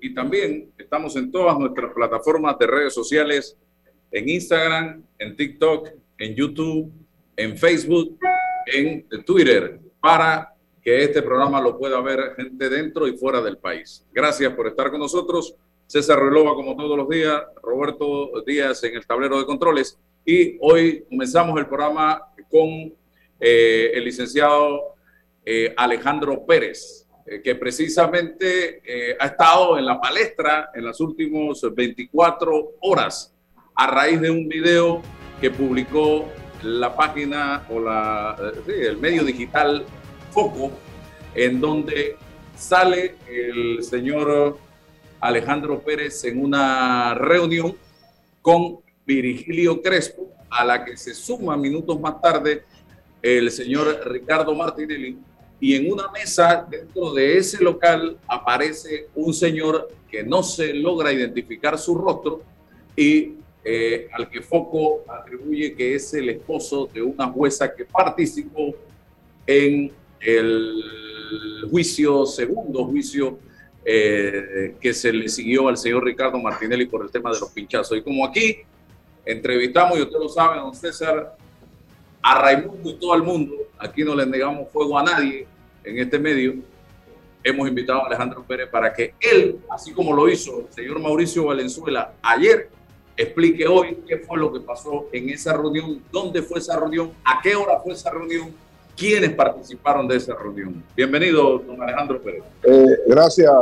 y también estamos en todas nuestras plataformas de redes sociales, en Instagram, en TikTok, en YouTube, en Facebook, en Twitter, para que este programa lo pueda ver gente dentro y fuera del país. Gracias por estar con nosotros. César Relova, como todos los días, Roberto Díaz en el tablero de controles. Y hoy comenzamos el programa con eh, el licenciado eh, Alejandro Pérez. Eh, que precisamente eh, ha estado en la palestra en las últimas 24 horas a raíz de un video que publicó la página o la, eh, el medio digital Foco, en donde sale el señor Alejandro Pérez en una reunión con Virgilio Crespo, a la que se suma minutos más tarde el señor Ricardo Martinelli, y en una mesa dentro de ese local aparece un señor que no se logra identificar su rostro y eh, al que Foco atribuye que es el esposo de una jueza que participó en el juicio, segundo juicio eh, que se le siguió al señor Ricardo Martinelli por el tema de los pinchazos. Y como aquí entrevistamos, y usted lo sabe, don César, a Raimundo y todo el mundo, aquí no le negamos fuego a nadie en este medio, hemos invitado a Alejandro Pérez para que él, así como lo hizo el señor Mauricio Valenzuela ayer, explique hoy qué fue lo que pasó en esa reunión, dónde fue esa reunión, a qué hora fue esa reunión, quiénes participaron de esa reunión. Bienvenido, don Alejandro Pérez. Eh, gracias,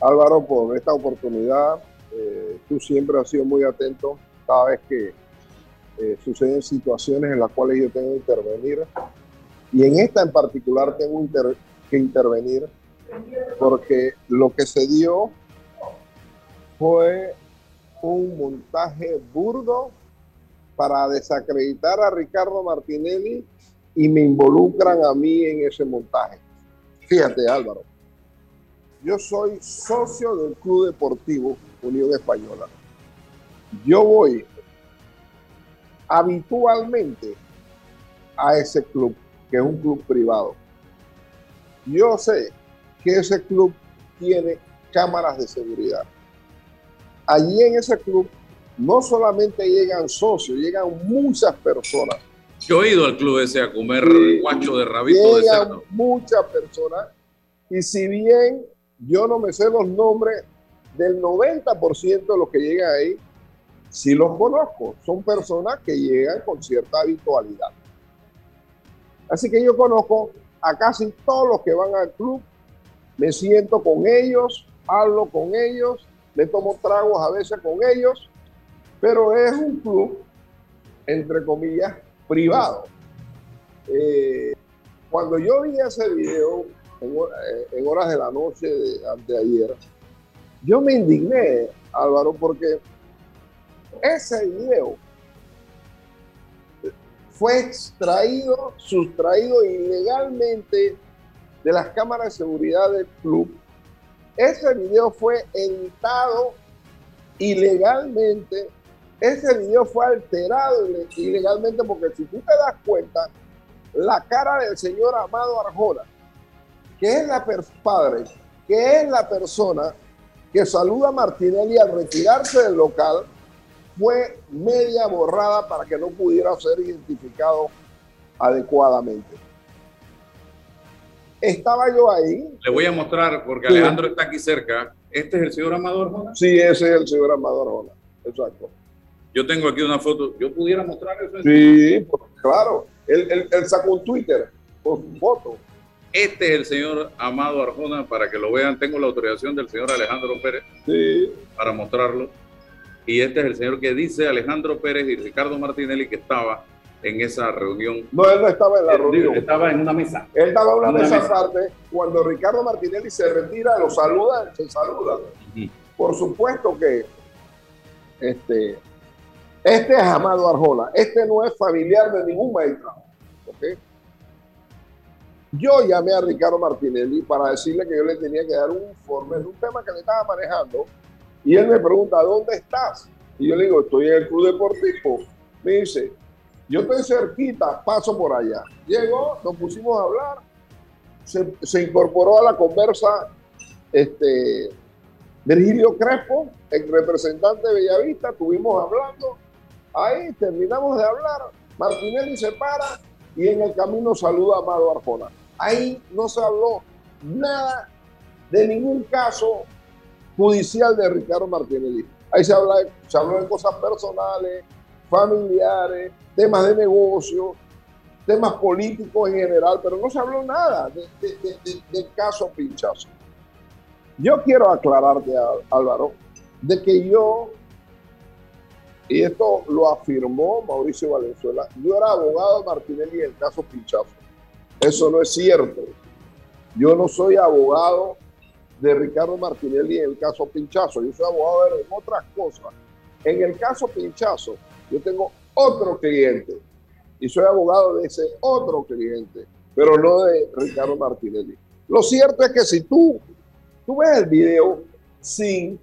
Álvaro, por esta oportunidad. Eh, tú siempre has sido muy atento cada vez que eh, suceden situaciones en las cuales yo tengo que intervenir. Y en esta en particular tengo que intervenir porque lo que se dio fue un montaje burdo para desacreditar a Ricardo Martinelli y me involucran a mí en ese montaje. Fíjate Álvaro, yo soy socio del Club Deportivo Unión Española. Yo voy habitualmente a ese club, que es un club privado. Yo sé que ese club tiene cámaras de seguridad. Allí en ese club no solamente llegan socios, llegan muchas personas. Yo he ido al club ese a comer guacho de rabito llegan de muchas personas y si bien yo no me sé los nombres del 90% de los que llegan ahí, sí los conozco. Son personas que llegan con cierta habitualidad. Así que yo conozco a casi todos los que van al club. Me siento con ellos, hablo con ellos, me tomo tragos a veces con ellos, pero es un club, entre comillas, privado. Eh, cuando yo vi ese video en, en horas de la noche de anteayer, yo me indigné, Álvaro, porque ese video fue extraído, sustraído ilegalmente de las cámaras de seguridad del club. Ese video fue editado ilegalmente. Ese video fue alterado ilegalmente porque si tú te das cuenta, la cara del señor Amado Arjona, que es la padre, que es la persona que saluda a Martinelli al retirarse del local, fue media borrada para que no pudiera ser identificado adecuadamente. Estaba yo ahí. Le voy a mostrar, porque Alejandro está aquí cerca. ¿Este es el señor Amador Jona? Sí, ese es el señor Amador Jona. Exacto. Yo tengo aquí una foto. ¿Yo pudiera mostrar eso? Sí, claro. Él, sacó un Twitter con su foto. Este es el señor Amado Arjona, para que lo vean. Tengo la autorización del señor Alejandro Pérez sí. para mostrarlo. Y este es el señor que dice Alejandro Pérez y Ricardo Martinelli que estaba en esa reunión. No, él no estaba en la reunión. Estaba en una mesa. Él estaba en una, mesa, aparte. Cuando Ricardo Martinelli se retira, lo saluda, se saluda. Por supuesto que este, este es Amado Arjona. Este no es familiar de ningún maestro. Yo llamé a Ricardo Martinelli para decirle que yo le tenía que dar un informe de un tema que le estaba manejando y él me pregunta, ¿dónde estás? Y yo le digo, estoy en el Club Deportivo. Me dice, yo estoy cerquita, paso por allá. Llegó, nos pusimos a hablar, se, incorporó a la conversa este, Virgilio Crespo, el representante de Bellavista, estuvimos hablando. Ahí terminamos de hablar. Martinelli se para y en el camino saluda a Amado Arjona. Ahí no se habló nada de ningún caso judicial de Ricardo Martinelli. Ahí se, habla, se habló de cosas personales, familiares, temas de negocio, temas políticos en general, pero no se habló nada del caso Pinchazo. Yo quiero aclararte, Álvaro, de que yo, y esto lo afirmó Mauricio Valenzuela, yo era abogado de Martinelli en el caso Pinchazo. Eso no es cierto. Yo no soy abogado de Ricardo Martinelli en el caso Pinchazo. Yo soy abogado de otras cosas. En el caso Pinchazo, yo tengo otro cliente y soy abogado de ese otro cliente, pero no de Ricardo Martinelli. Lo cierto es que si tú, tú ves el video sin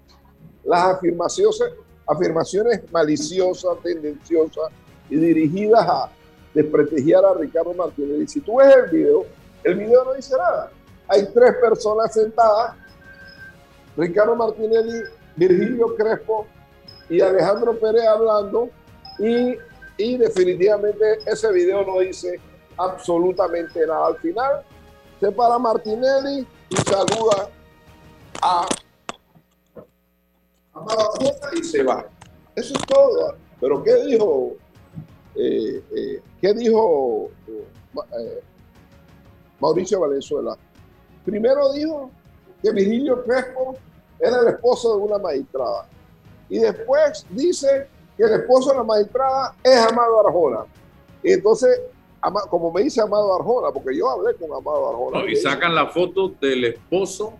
las afirmaciones, afirmaciones maliciosas, tendenciosas y dirigidas a desprestigiar a Ricardo Martinelli, si tú ves el video, el video no dice nada. Hay tres personas sentadas, Ricardo Martinelli, Virgilio Crespo y Alejandro Pérez hablando, y y definitivamente ese video no dice absolutamente nada. Al final se para Martinelli y saluda a, y se va. Eso es todo. Pero ¿qué dijo? Eh, eh, ¿Qué dijo eh, Mauricio Valenzuela? Primero dijo que Virgilio Crespo era el esposo de una magistrada. Y después dice el esposo de la magistrada es Amado Arjona. Y entonces, como me dice Amado Arjona, porque yo hablé con Amado Arjona. y sacan la foto del esposo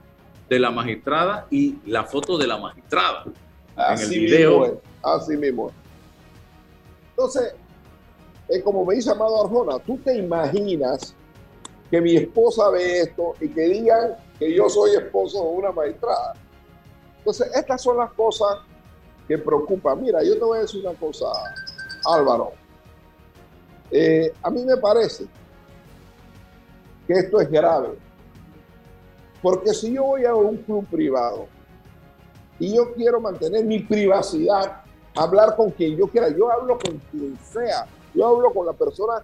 de la magistrada y la foto de la magistrada. Así en el video. Mismo así mismo. Entonces, es como me dice Amado Arjona, tú te imaginas que mi esposa ve esto y que digan que yo soy esposo de una magistrada. Entonces, estas son las cosas que preocupa. Mira, yo te voy a decir una cosa, Álvaro. Eh, a mí me parece que esto es grave. Porque si yo voy a un club privado y yo quiero mantener mi privacidad, hablar con quien yo quiera, yo hablo con quien sea, yo hablo con la persona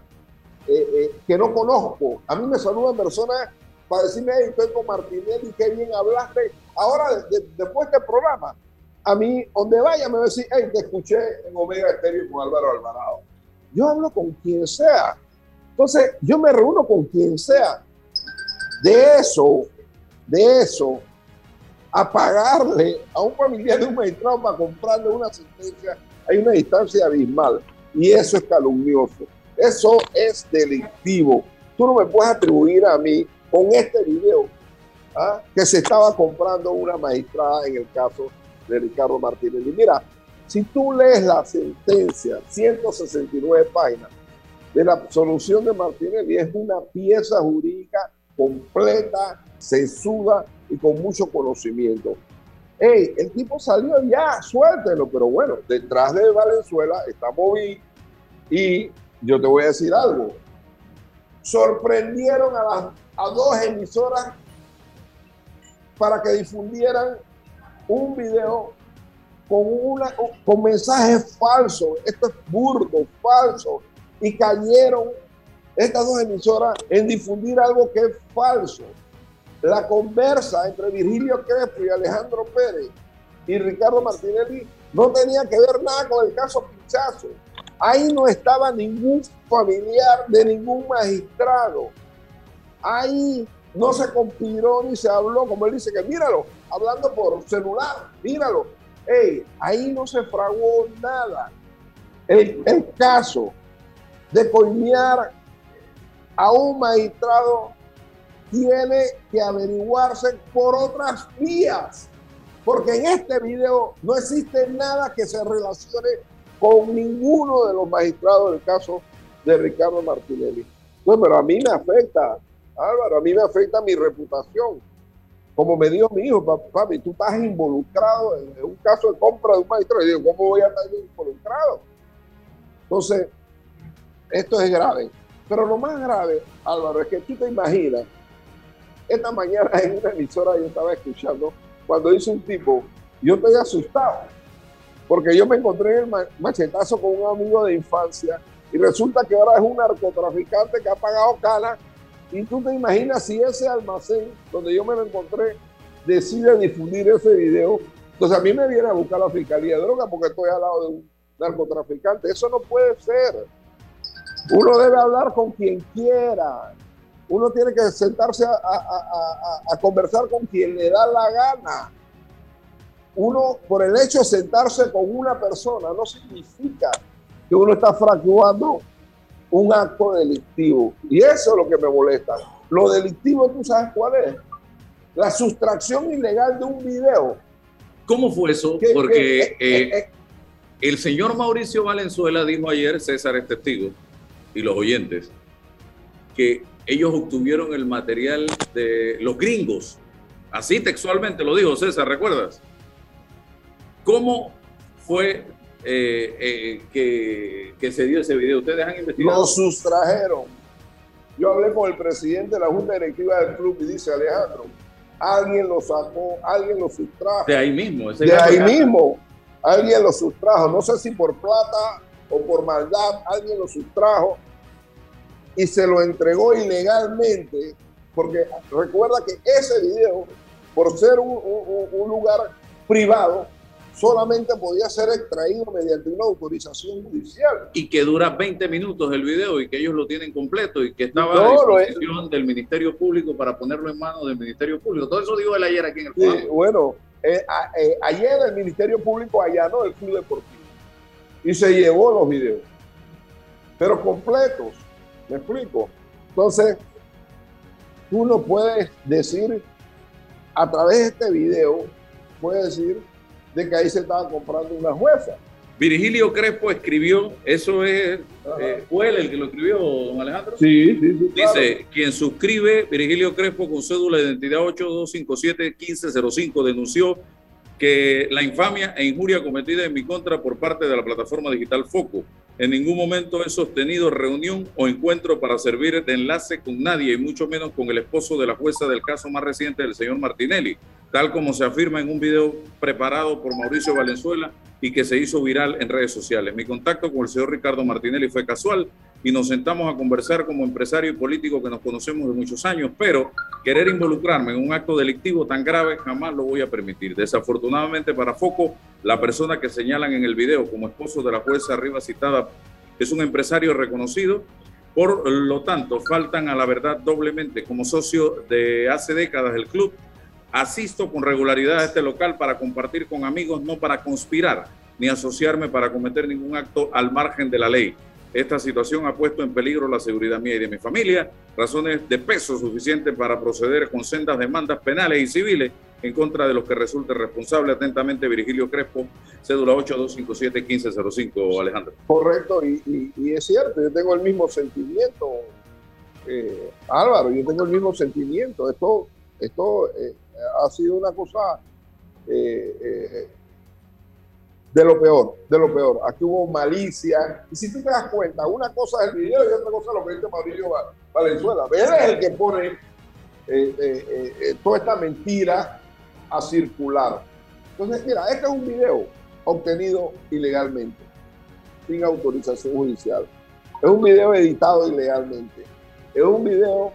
eh, eh, que no conozco. A mí me saludan personas para decirme, hey, con Martinelli, qué bien hablaste. Ahora, después de este programa, a mí, donde vaya, me va a decir, hey, te escuché en Omega Estéreo con Álvaro Alvarado. Yo hablo con quien sea. Entonces, yo me reúno con quien sea. De eso, de eso, a pagarle a un familiar de un magistrado para comprarle una sentencia, hay una distancia abismal. Y eso es calumnioso. Eso es delictivo. Tú no me puedes atribuir a mí con este video ¿ah? que se estaba comprando una magistrada en el caso de Ricardo Martínez. Mira, si tú lees la sentencia, 169 páginas, de la absolución de Martínez, es una pieza jurídica completa, sesuda y con mucho conocimiento. Hey, el tipo salió ya, suéltelo, pero bueno, detrás de Valenzuela está Moví y yo te voy a decir algo. Sorprendieron a, las, a dos emisoras para que difundieran un video con, una, con mensajes falsos, esto es burdo, falso, y cayeron estas dos emisoras en difundir algo que es falso. La conversa entre Virgilio Crespo y Alejandro Pérez y Ricardo Martinelli no tenía que ver nada con el caso Pichazo. Ahí no estaba ningún familiar de ningún magistrado. Ahí no se conspiró ni se habló, como él dice, que míralo, hablando por celular, míralo. Hey, ahí no se fraguó nada. El, caso de coimear a un magistrado tiene que averiguarse por otras vías, porque en este video no existe nada que se relacione con ninguno de los magistrados del caso de Ricardo Martinelli. No, pero a mí me afecta, Álvaro, a mí me afecta mi reputación como me dijo mi hijo, papi, tú estás involucrado en, un caso de compra de un maestro. Y digo, ¿cómo voy a estar involucrado? Entonces, esto es grave. Pero lo más grave, Álvaro, es que tú te imaginas esta mañana en una emisora yo estaba escuchando cuando dice un tipo, yo estoy asustado, porque yo me encontré en el machetazo con un amigo de infancia y resulta que ahora es un narcotraficante que ha pagado cana y tú te imaginas si ese almacén donde yo me lo encontré decide difundir ese video, entonces a mí me viene a buscar la fiscalía de droga porque estoy al lado de un narcotraficante. Eso no puede ser. Uno debe hablar con quien quiera. Uno tiene que sentarse a, conversar con quien le da la gana. Uno, por el hecho de sentarse con una persona, no significa que uno está fracturando un acto delictivo. Y eso es lo que me molesta. Lo delictivo, ¿tú sabes cuál es? La sustracción ilegal de un video. ¿Cómo fue eso? Porque eh, eh, eh, el señor Mauricio Valenzuela dijo ayer, César es testigo, y los oyentes, que ellos obtuvieron el material de los gringos. Así textualmente lo dijo César, ¿recuerdas? ¿Cómo fue eh, eh, que, se dio ese video? ¿Ustedes han investigado? Lo sustrajeron. Yo hablé con el presidente de la Junta Directiva del club y dice, Alejandro, alguien lo sacó, alguien lo sustrajo. De ahí mismo. de ahí mismo. Alguien lo sustrajo. No sé si por plata o por maldad, alguien lo sustrajo y se lo entregó ilegalmente, porque recuerda que ese video, por ser un, lugar privado, solamente podía ser extraído mediante una autorización judicial. Y que dura 20 minutos el video y que ellos lo tienen completo y que estaba a disposición del Ministerio Público para ponerlo en manos del Ministerio Público. Todo eso dijo él ayer aquí en el sí, Bueno, eh, eh, ayer el Ministerio Público allanó el Club Deportivo y se llevó los videos, pero completos. ¿Me explico? Entonces, tú no puedes decir, a través de este video, puedes decir de que ahí se estaba comprando una jueza. Virgilio Crespo escribió, eso es, eh, fue él el que lo escribió, don Alejandro. Sí, sí, sí. Dice, quien suscribe, Virgilio Crespo con cédula de identidad 8257-1505, denunció que la infamia e injuria cometida en mi contra por parte de la plataforma digital Foco. En ningún momento he sostenido reunión o encuentro para servir de enlace con nadie, y mucho menos con el esposo de la jueza del caso más reciente del señor Martinelli, tal como se afirma en un video preparado por Mauricio Valenzuela y que se hizo viral en redes sociales. Mi contacto con el señor Ricardo Martinelli fue casual y nos sentamos a conversar como empresario y político que nos conocemos de muchos años, pero querer involucrarme en un acto delictivo tan grave jamás lo voy a permitir. Desafortunadamente para Foco, la persona que señalan en el video como esposo de la jueza arriba citada es un empresario reconocido, por lo tanto faltan a la verdad doblemente. Como socio de hace décadas del club, asisto con regularidad a este local para compartir con amigos, no para conspirar ni asociarme para cometer ningún acto al margen de la ley. Esta situación ha puesto en peligro la seguridad mía y de mi familia, razones de peso suficientes para proceder con sendas demandas penales y civiles en contra de los que resulte responsable. Atentamente, Virgilio Crespo, cédula 8257-1505, Alejandro. Correcto, y, es cierto, yo tengo el mismo sentimiento, eh, Álvaro, yo tengo el mismo sentimiento. Esto, esto eh, ha sido una cosa eh, de lo peor, de lo peor. Aquí hubo malicia. Y si tú te das cuenta, una cosa es el video y otra cosa es lo que dice Mauricio Valenzuela. Él es el que pone eh, eh, eh, toda esta mentira a circular. Entonces, mira, este es un video obtenido ilegalmente, sin autorización judicial. Es un video editado ilegalmente. Es un video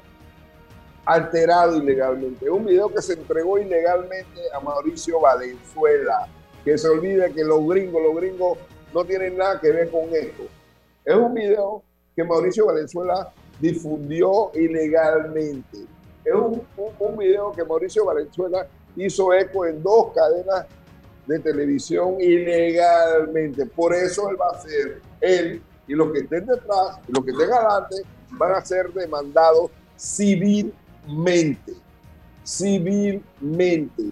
alterado ilegalmente. Un video que se entregó ilegalmente a Mauricio Valenzuela que se olvide que los gringos, los gringos no tienen nada que ver con esto. Es un video que Mauricio Valenzuela difundió ilegalmente. Es un, un, video que Mauricio Valenzuela hizo eco en dos cadenas de televisión ilegalmente. Por eso él va a ser, él y los que estén detrás y los que estén adelante van a ser demandados civilmente. Civilmente.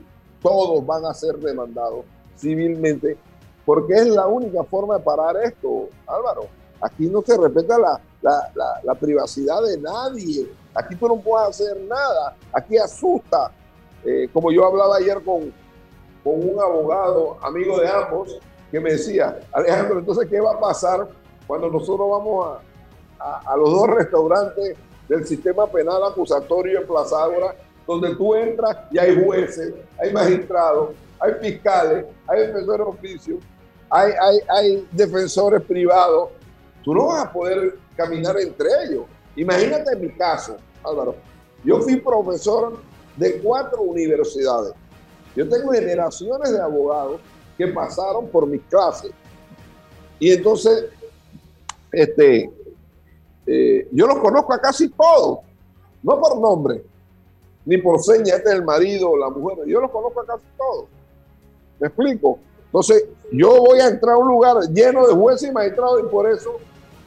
Todos van a ser demandados civilmente, porque es la única forma de parar esto, Álvaro. Aquí no se respeta la, la, privacidad de nadie. Aquí tú no puedes hacer nada. Aquí asusta. Eh, como yo hablaba ayer con, con un abogado, amigo de ambos, que me decía, Alejandro, entonces, ¿qué va a pasar cuando nosotros vamos a, a, los dos restaurantes del sistema penal acusatorio en Plaza donde tú entras y hay jueces, hay magistrados, hay fiscales, hay defensores de oficio, hay, hay, hay defensores privados. Tú no vas a poder caminar entre ellos. Imagínate mi caso, Álvaro. Yo fui profesor de cuatro universidades. Yo tengo generaciones de abogados que pasaron por mis clases. Y entonces, este, eh, yo los conozco a casi todos, no por nombre, ni por seña, este es el marido o la mujer, yo los conozco a casi todos. ¿Me explico? Entonces, yo voy a entrar a un lugar lleno de jueces y magistrados y por eso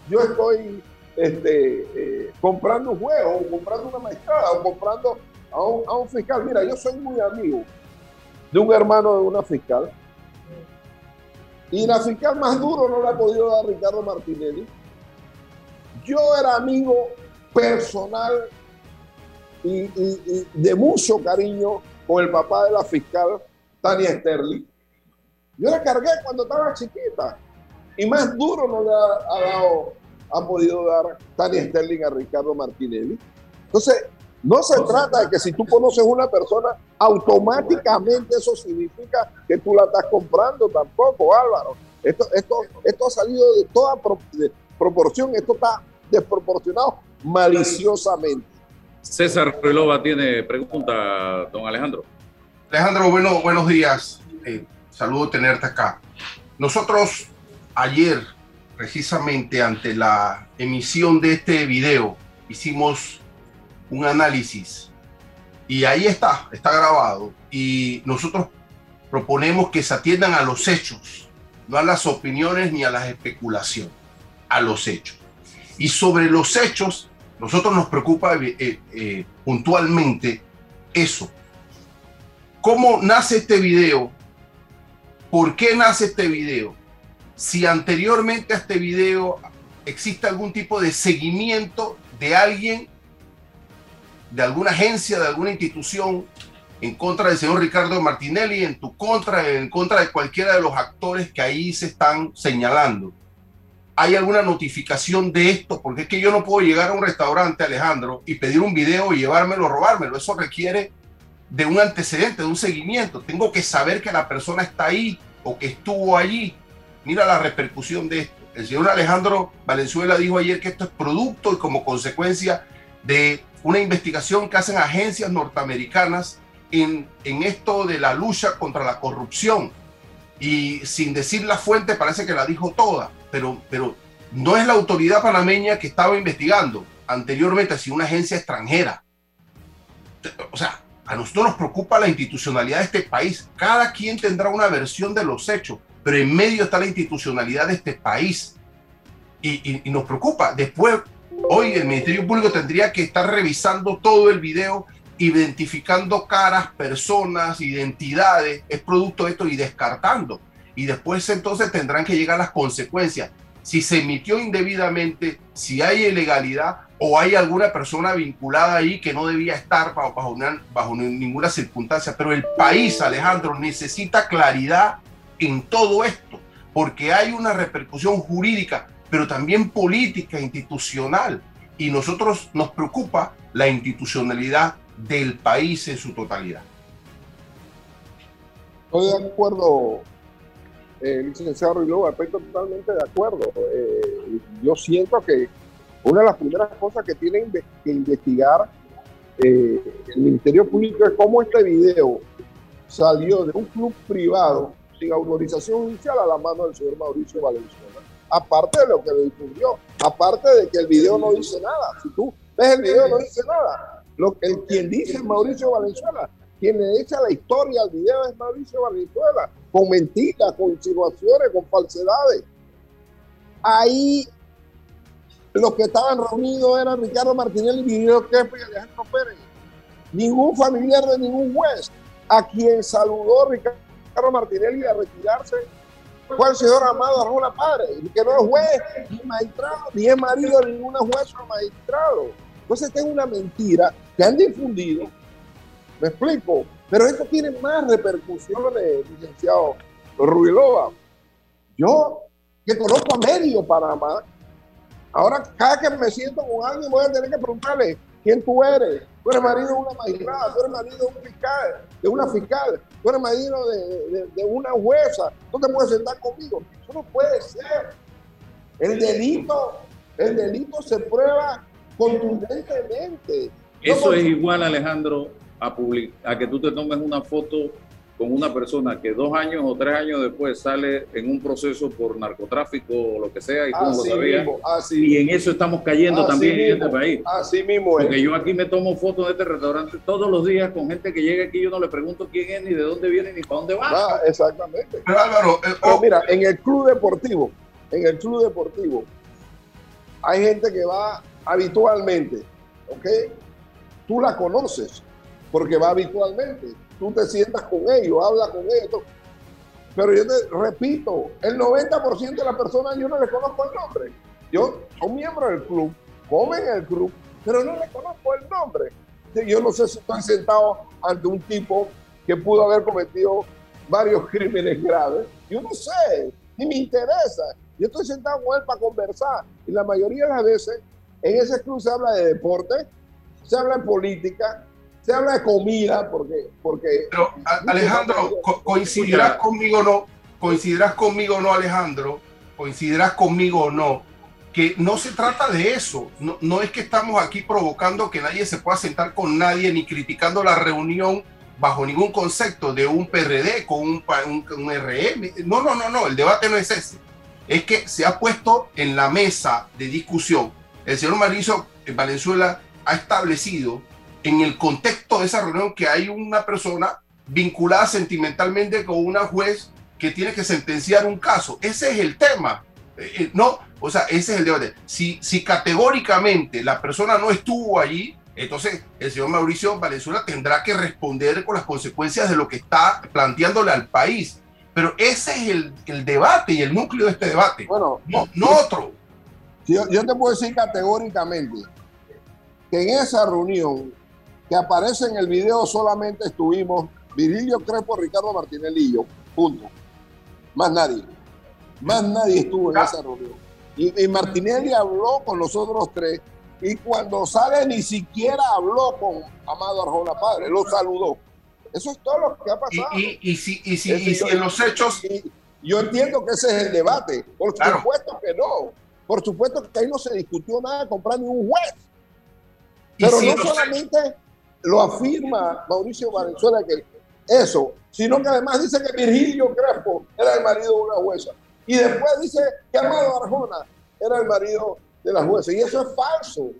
yo estoy este, eh, comprando un juego, o comprando una magistrada, o comprando a un, a un fiscal. Mira, yo soy muy amigo de un hermano de una fiscal. Y la fiscal más duro no la ha podido dar Ricardo Martinelli. Yo era amigo personal y, de mucho cariño con el papá de la fiscal, Tania Sterling. Yo la cargué cuando estaba chiquita. Y más duro no le ha, dado, ha podido dar Tania Sterling a Ricardo Martinelli. Entonces, no se trata de que si tú conoces una persona, automáticamente eso significa que tú la estás comprando tampoco, Álvaro. Esto, esto, esto ha salido de toda proporción, esto está desproporcionado maliciosamente. César Relova tiene pregunta, don Alejandro. Alejandro, bueno, buenos días. Eh, saludo tenerte acá. Nosotros ayer, precisamente ante la emisión de este video, hicimos un análisis y ahí está, está grabado. Y nosotros proponemos que se atiendan a los hechos, no a las opiniones ni a las especulaciones, a los hechos. Y sobre los hechos, nosotros nos preocupa eh, eh, puntualmente eso. ¿Cómo nace este video? ¿Por qué nace este video? Si anteriormente a este video existe algún tipo de seguimiento de alguien de alguna agencia, de alguna institución en contra del señor Ricardo Martinelli, en tu contra, en contra de cualquiera de los actores que ahí se están señalando. ¿Hay alguna notificación de esto? Porque es que yo no puedo llegar a un restaurante, Alejandro, y pedir un video y llevármelo, robármelo. Eso requiere de un antecedente, de un seguimiento. Tengo que saber que la persona está ahí o que estuvo allí. Mira la repercusión de esto. El señor Alejandro Valenzuela dijo ayer que esto es producto y como consecuencia de una investigación que hacen agencias norteamericanas en, en esto de la lucha contra la corrupción. Y sin decir la fuente, parece que la dijo toda, pero, pero no es la autoridad panameña que estaba investigando anteriormente, sino una agencia extranjera. O sea, a nosotros nos preocupa la institucionalidad de este país. Cada quien tendrá una versión de los hechos, pero en medio está la institucionalidad de este país. Y, y, y nos preocupa. Después Hoy el Ministerio Público tendría que estar revisando todo el video, identificando caras, personas, identidades, es producto de esto y descartando. Y después entonces tendrán que llegar las consecuencias. Si se emitió indebidamente, si hay ilegalidad o hay alguna persona vinculada ahí que no debía estar bajo, ninguna circunstancia. Pero el país, Alejandro, necesita claridad en todo esto, porque hay una repercusión jurídica pero también política, institucional. Y nosotros nos preocupa la institucionalidad del país en su totalidad. Estoy de acuerdo, eh, licenciado Ruilova, estoy totalmente de acuerdo. Eh, yo siento que una de las primeras cosas que tienen que investigar eh, el Ministerio Público es cómo este video salió de un club privado sin autorización inicial a la mano del señor Mauricio Valenzuela aparte de lo que le difundió, aparte de que el video no dice nada. Si tú ves el video, no dice nada. Lo, el, quien dice Mauricio Valenzuela. Quien le echa la historia al video es Mauricio Valenzuela, con mentiras, con insinuaciones, con falsedades. Ahí los que estaban reunidos eran Ricardo Martinelli, Miguel Kepa y Alejandro Pérez. Ningún familiar de ningún juez a quien saludó Ricardo Martinelli a retirarse fue el señor Amado Arjona Padre, que no es juez, ni magistrado, ni es marido de ninguna juez o magistrado. Entonces, esta es una mentira que han difundido, me explico, pero esto tiene más repercusiones, licenciado Rubilova. Yo, que conozco a medio Panamá, ahora cada que me siento con alguien voy a tener que preguntarle, quién tú eres. Tú eres marido de una magistrada, tú eres marido de un fiscal, de una fiscal, tú eres marido de, de, una jueza. No te puedes sentar conmigo. Eso no puede ser. El delito, el delito se prueba contundentemente. Eso es igual, Alejandro, a, a que tú te tomes una foto con una persona que dos años o tres años después sale en un proceso por narcotráfico o lo que sea y tú no lo sabías. y en eso estamos cayendo también en este país. Así mismo Porque yo aquí me tomo fotos de este restaurante todos los días con gente que llega aquí, yo no le pregunto quién es, ni de dónde viene, ni para dónde va. Ah, exactamente. Pero Álvaro, eh, oh. mira, en el club deportivo, en el club deportivo, hay gente que va habitualmente, ¿ok? Tú la conoces porque va habitualmente tú te sientas con ellos, hablas con ellos. Pero yo te repito, el 90% de las personas yo no les conozco el nombre. Yo son miembros del club, comen en el club, pero no les conozco el nombre. Yo no sé si estoy sentado ante un tipo que pudo haber cometido varios crímenes graves. Yo no sé, ni me interesa. Yo estoy sentado con él para conversar. Y la mayoría de las veces en ese club se habla de deporte, se habla de política, se habla de comida porque... porque Pero Alejandro, coincidirás conmigo o no, coincidirás conmigo o no Alejandro, coincidirás conmigo o no, que no se trata de eso, no, no es que estamos aquí provocando que nadie se pueda sentar con nadie ni criticando la reunión bajo ningún concepto de un PRD con un, un, un RM. No, no, no, no, el debate no es ese. Es que se ha puesto en la mesa de discusión. El señor Mauricio Valenzuela ha establecido en el contexto de esa reunión que hay una persona vinculada sentimentalmente con una juez que tiene que sentenciar un caso. Ese es el tema. Eh, eh, no, o sea, ese es el debate. Si, si categóricamente la persona no estuvo allí, entonces el señor Mauricio Valenzuela tendrá que responder con las consecuencias de lo que está planteándole al país. Pero ese es el, el debate y el núcleo de este debate. Bueno, no, no otro. Yo, yo te puedo decir categóricamente que en esa reunión que aparece en el video solamente estuvimos Virilio Crepo, Ricardo Martinelli punto. Más nadie. Más nadie estuvo en esa reunión. Y, Martinelli habló con los otros tres y cuando sale ni siquiera habló con Amado Arjona Padre, lo saludó. Eso es todo lo que ha pasado. Y, si, y si, en los hechos... Yo entiendo que ese es el debate. Por supuesto que no. Por supuesto que ahí no se discutió nada comprar ni un juez. Pero no solamente lo afirma Mauricio Valenzuela que eso, sino que además dice que Virgilio Crespo era el marido de una jueza. Y después dice que Amado Arjona era el marido de la jueza. Y eso es falso.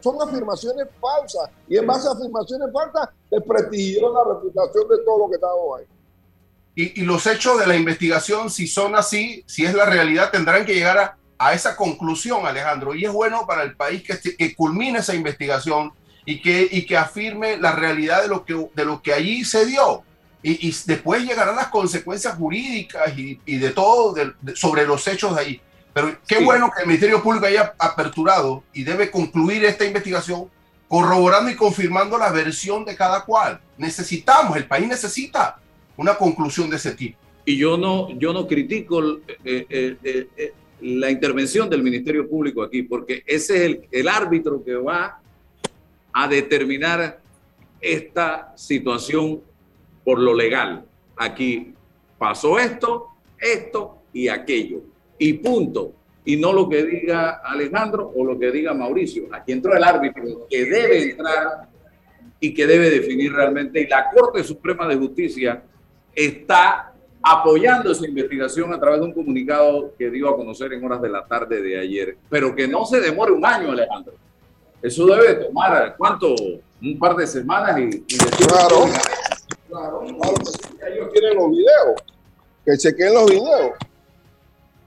son afirmaciones falsas. Y en base a afirmaciones falsas, desprestigió la reputación de todo lo que estaba ahí. Y, los hechos de la investigación, si son así, si es la realidad, tendrán que llegar a, esa conclusión, Alejandro. Y es bueno para el país que culmine esa investigación y que, y que afirme la realidad de lo que, de lo que allí se dio. Y, después llegarán las consecuencias jurídicas y, y de todo sobre los hechos de ahí. Pero qué bueno que el Ministerio Público haya aperturado y debe concluir esta investigación corroborando y confirmando la versión de cada cual. Necesitamos, el país necesita una conclusión de ese tipo. Y yo no, yo no critico eh, eh, eh, la intervención del Ministerio Público aquí, porque ese es el, el árbitro que va a determinar esta situación por lo legal. Aquí pasó esto, esto y aquello. Y punto. Y no lo que diga Alejandro o lo que diga Mauricio. Aquí entró el árbitro que debe entrar y que debe definir realmente. Y la Corte Suprema de Justicia está apoyando esa investigación a través de un comunicado que dio a conocer en horas de la tarde de ayer. Pero que no se demore un año, Alejandro. Eso debe tomar, ¿cuánto? Un par de semanas y, claro, claro, ellos tienen los videos, que chequen los videos.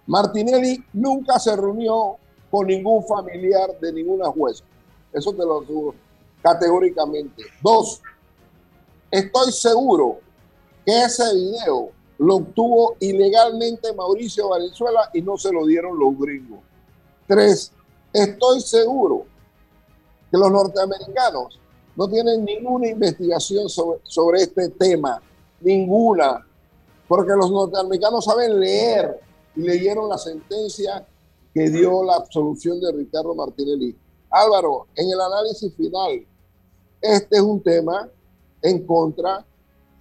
Martinelli nunca se reunió con ningún familiar de ninguna jueza. Eso te lo digo categóricamente. Dos, estoy seguro que ese video lo obtuvo ilegalmente Mauricio Valenzuela y no se lo dieron los gringos. Tres, estoy seguro que los norteamericanos no tienen ninguna investigación sobre, sobre este tema, ninguna, porque los norteamericanos saben leer y leyeron la sentencia que dio la absolución de Ricardo Martinelli. Álvaro, en el análisis final, este es un tema en contra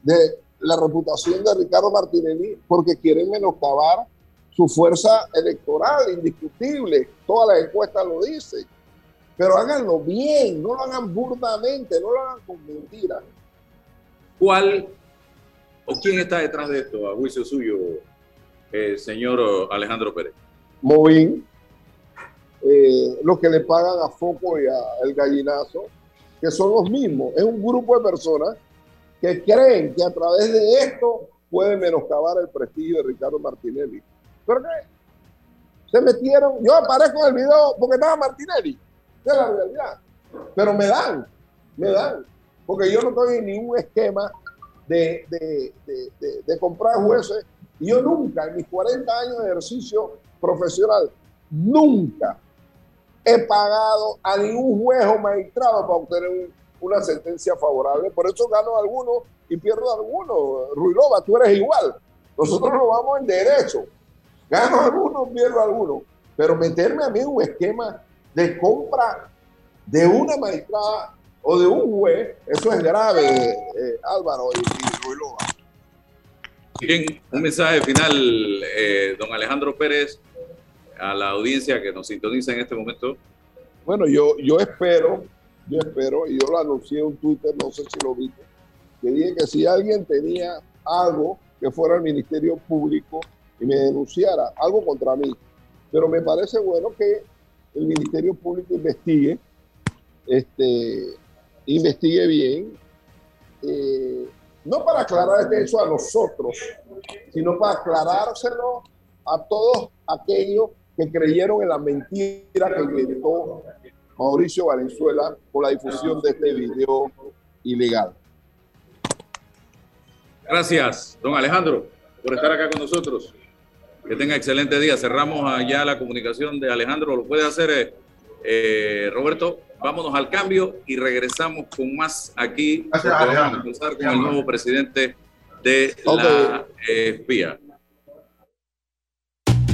de la reputación de Ricardo Martinelli porque quieren menoscabar su fuerza electoral, indiscutible. Todas las encuestas lo dicen. Pero háganlo bien, no lo hagan burdamente, no lo hagan con mentiras. ¿Cuál o quién está detrás de esto, a juicio suyo, eh, señor Alejandro Pérez? Movín, eh, los que le pagan a Foco y a El Gallinazo, que son los mismos. Es un grupo de personas que creen que a través de esto pueden menoscabar el prestigio de Ricardo Martinelli. ¿Por qué? Se metieron, yo aparezco en el video porque estaba Martinelli, es la realidad. Pero me dan, me dan, porque yo no estoy en ningún esquema de, de, de, de comprar jueces. Yo nunca, en mis 40 años de ejercicio profesional, nunca he pagado a ningún juez o magistrado para obtener una sentencia favorable. Por eso gano algunos y pierdo algunos. Ruilova, tú eres igual. Nosotros no vamos en derecho. Gano algunos, pierdo algunos. Pero meterme a mí en un esquema de compra de una magistrada o de un juez, eso es grave, eh, Álvaro y, y Ruilova. Bien, un mensaje final, eh, don Alejandro Pérez, a la audiencia que nos sintoniza en este momento? Bueno, yo, yo espero, yo espero, y yo lo anuncié en Twitter, no sé si lo viste, que dije que si alguien tenía algo que fuera el Ministerio Público y me denunciara algo contra mí, pero me parece bueno que el Ministerio Público investigue, este, investigue bien, eh, no para aclarar eso a nosotros, sino para aclarárselo a todos aquellos que creyeron en la mentira que inventó Mauricio Valenzuela con la difusión de este video ilegal. Gracias, don Alejandro, por estar acá con nosotros. Que tenga excelente día. Cerramos allá la comunicación de Alejandro. Lo puede hacer eh, eh Roberto. Vámonos al cambio y regresamos con más aquí. Gracias, vamos a Alejandro. empezar con el nuevo presidente de la eh, espía.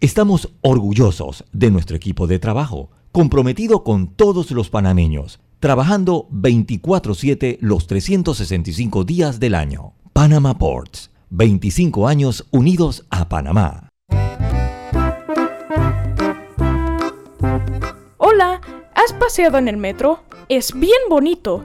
estamos orgullosos de nuestro equipo de trabajo, comprometido con todos los panameños, trabajando 24/7 los 365 días del año. Panama Ports, 25 años unidos a Panamá. Hola, ¿has paseado en el metro? Es bien bonito,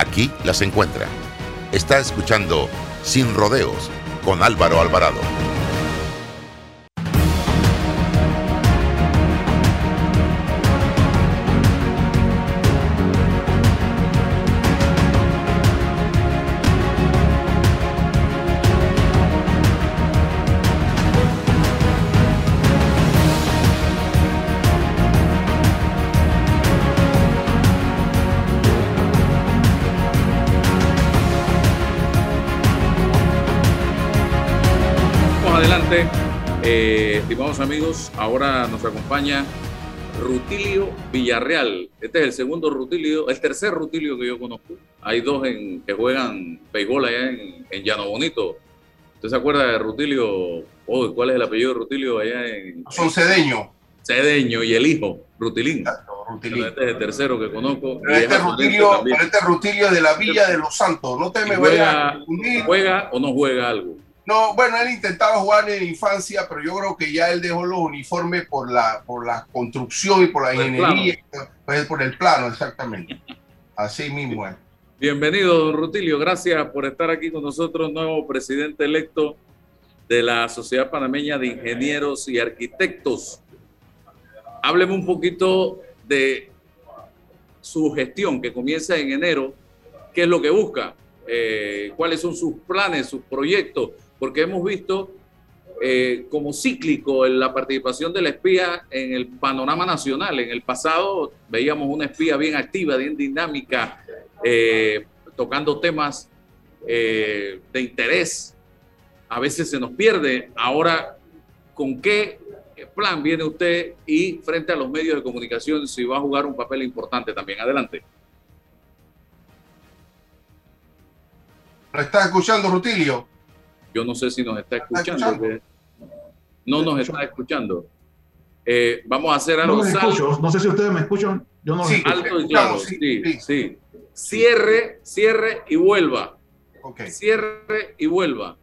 Aquí las encuentra. Está escuchando Sin Rodeos con Álvaro Alvarado. Eh, estimados amigos. Ahora nos acompaña Rutilio Villarreal. Este es el segundo Rutilio, el tercer Rutilio que yo conozco. Hay dos en, que juegan béisbol allá en, en Llano Bonito. ¿Usted se acuerda de Rutilio? Oh, ¿Cuál es el apellido de Rutilio allá en Son cedeño. Cedeño y el hijo, Rutilín. Pero Este es el tercero que conozco. Pero este es japonés Rutilio, pero este Rutilio de la Villa de los Santos. No te ¿Y me a juega, confundir. ¿Juega o no juega algo? No, bueno, él intentaba jugar en la infancia, pero yo creo que ya él dejó los uniformes por la, por la construcción y por la Por ingeniería, pues, por el plano, exactamente. Así mismo es. Bienvenido, don Rutilio. Gracias por estar aquí con nosotros, nuevo presidente electo de la Sociedad Panameña de Ingenieros y Arquitectos. Hábleme un poquito de su gestión que comienza en enero. ¿Qué es lo que busca? Eh, ¿Cuáles son sus planes, sus proyectos? Porque hemos visto eh, como cíclico la participación de la espía en el panorama nacional. En el pasado veíamos una espía bien activa, bien dinámica, eh, tocando temas eh, de interés. A veces se nos pierde. Ahora, ¿con qué plan viene usted y frente a los medios de comunicación si va a jugar un papel importante también? Adelante. ¿Lo estás escuchando, Rutilio? Yo no sé si nos está escuchando. No nos está escuchando. Eh, vamos a hacer No algo. escucho. No sé si ustedes me escuchan. Yo no Sí, escucho. Alto y claro, sí, sí, sí, Cierre, cierre y vuelva. Cierre y vuelva.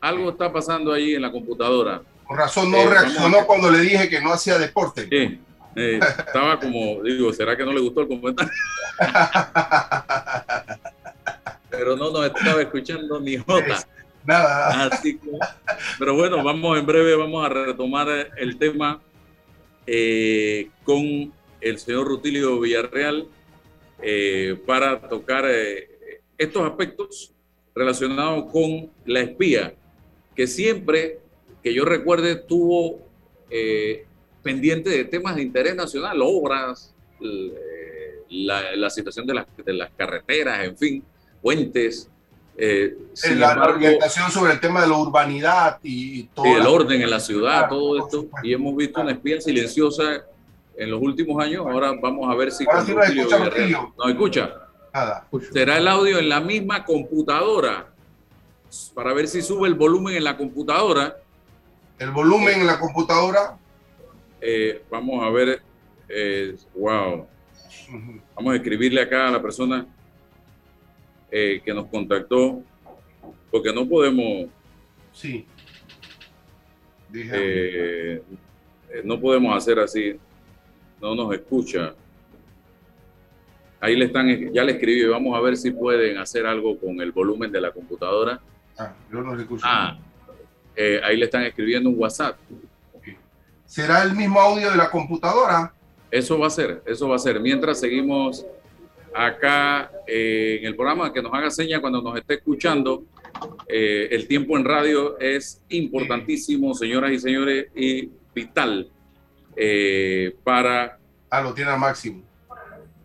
Algo está pasando ahí en la computadora. Con razón no Eh, reaccionó cuando le dije que no hacía deporte. Sí, eh, estaba como, digo, ¿será que no le gustó el comentario? Pero no nos estaba escuchando ni Jota. Nada. Así que, pero bueno, vamos en breve, vamos a retomar el tema eh, con el señor Rutilio Villarreal eh, para tocar eh, estos aspectos relacionados con la espía, que siempre, que yo recuerde, tuvo pendiente de temas de interés nacional, obras, la, la situación de las, de las carreteras, en fin, puentes. Eh, sin la, embargo, orientación sobre el tema de la urbanidad y todo. El orden en la ciudad, todo esto. Y hemos visto una espía silenciosa en los últimos años. Ahora vamos a ver si Ahora con sí nos Rutilio escucha. Nada. Será el audio en la misma computadora para ver si sube el volumen en la computadora. El volumen en la computadora. Eh, vamos a ver. eh, wow. Vamos a escribirle acá a la persona eh, que nos contactó, porque no podemos. Sí. Dije. Eh, eh, no podemos hacer así. No nos escucha. Ahí le están, ya le escribí, vamos a ver si pueden hacer algo con el volumen de la computadora. Ah, yo no le escucho. Ah, eh, ahí le están escribiendo un WhatsApp. ¿Será el mismo audio de la computadora? Eso va a ser, eso va a ser. Mientras seguimos acá eh, en el programa, que nos haga seña cuando nos esté escuchando. Eh, el tiempo en radio es importantísimo, señoras y señores, y vital eh, para... Ah, lo tiene al máximo.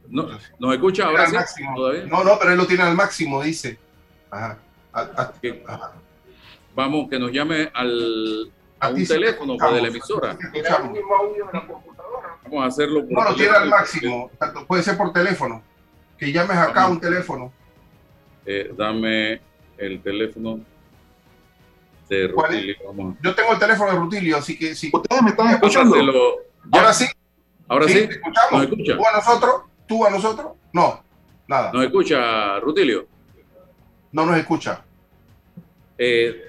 No, ¿Nos escucha ahora Al sí? máximo. ¿Todavía? No, no, pero él lo tiene al máximo, dice. Ajá. A- a- Que- ajá. Vamos, que nos llame al, a un teléfono escuchamos. de la emisora. Vamos a hacerlo por No, lo tiene al máximo. Puede ser por teléfono. Que llames acá un teléfono. Eh, dame el teléfono de ¿Cuál es? Rutilio. Vamos. Yo tengo el teléfono de Rutilio, así que sí. Ustedes me están escuchando. Ahora sí. Ahora sí. ¿Te escuchamos? ¿Nos escucha? ¿Tú a nosotros? ¿Tú a nosotros? No, nada. ¿Nos escucha, Rutilio? No nos escucha. Eh,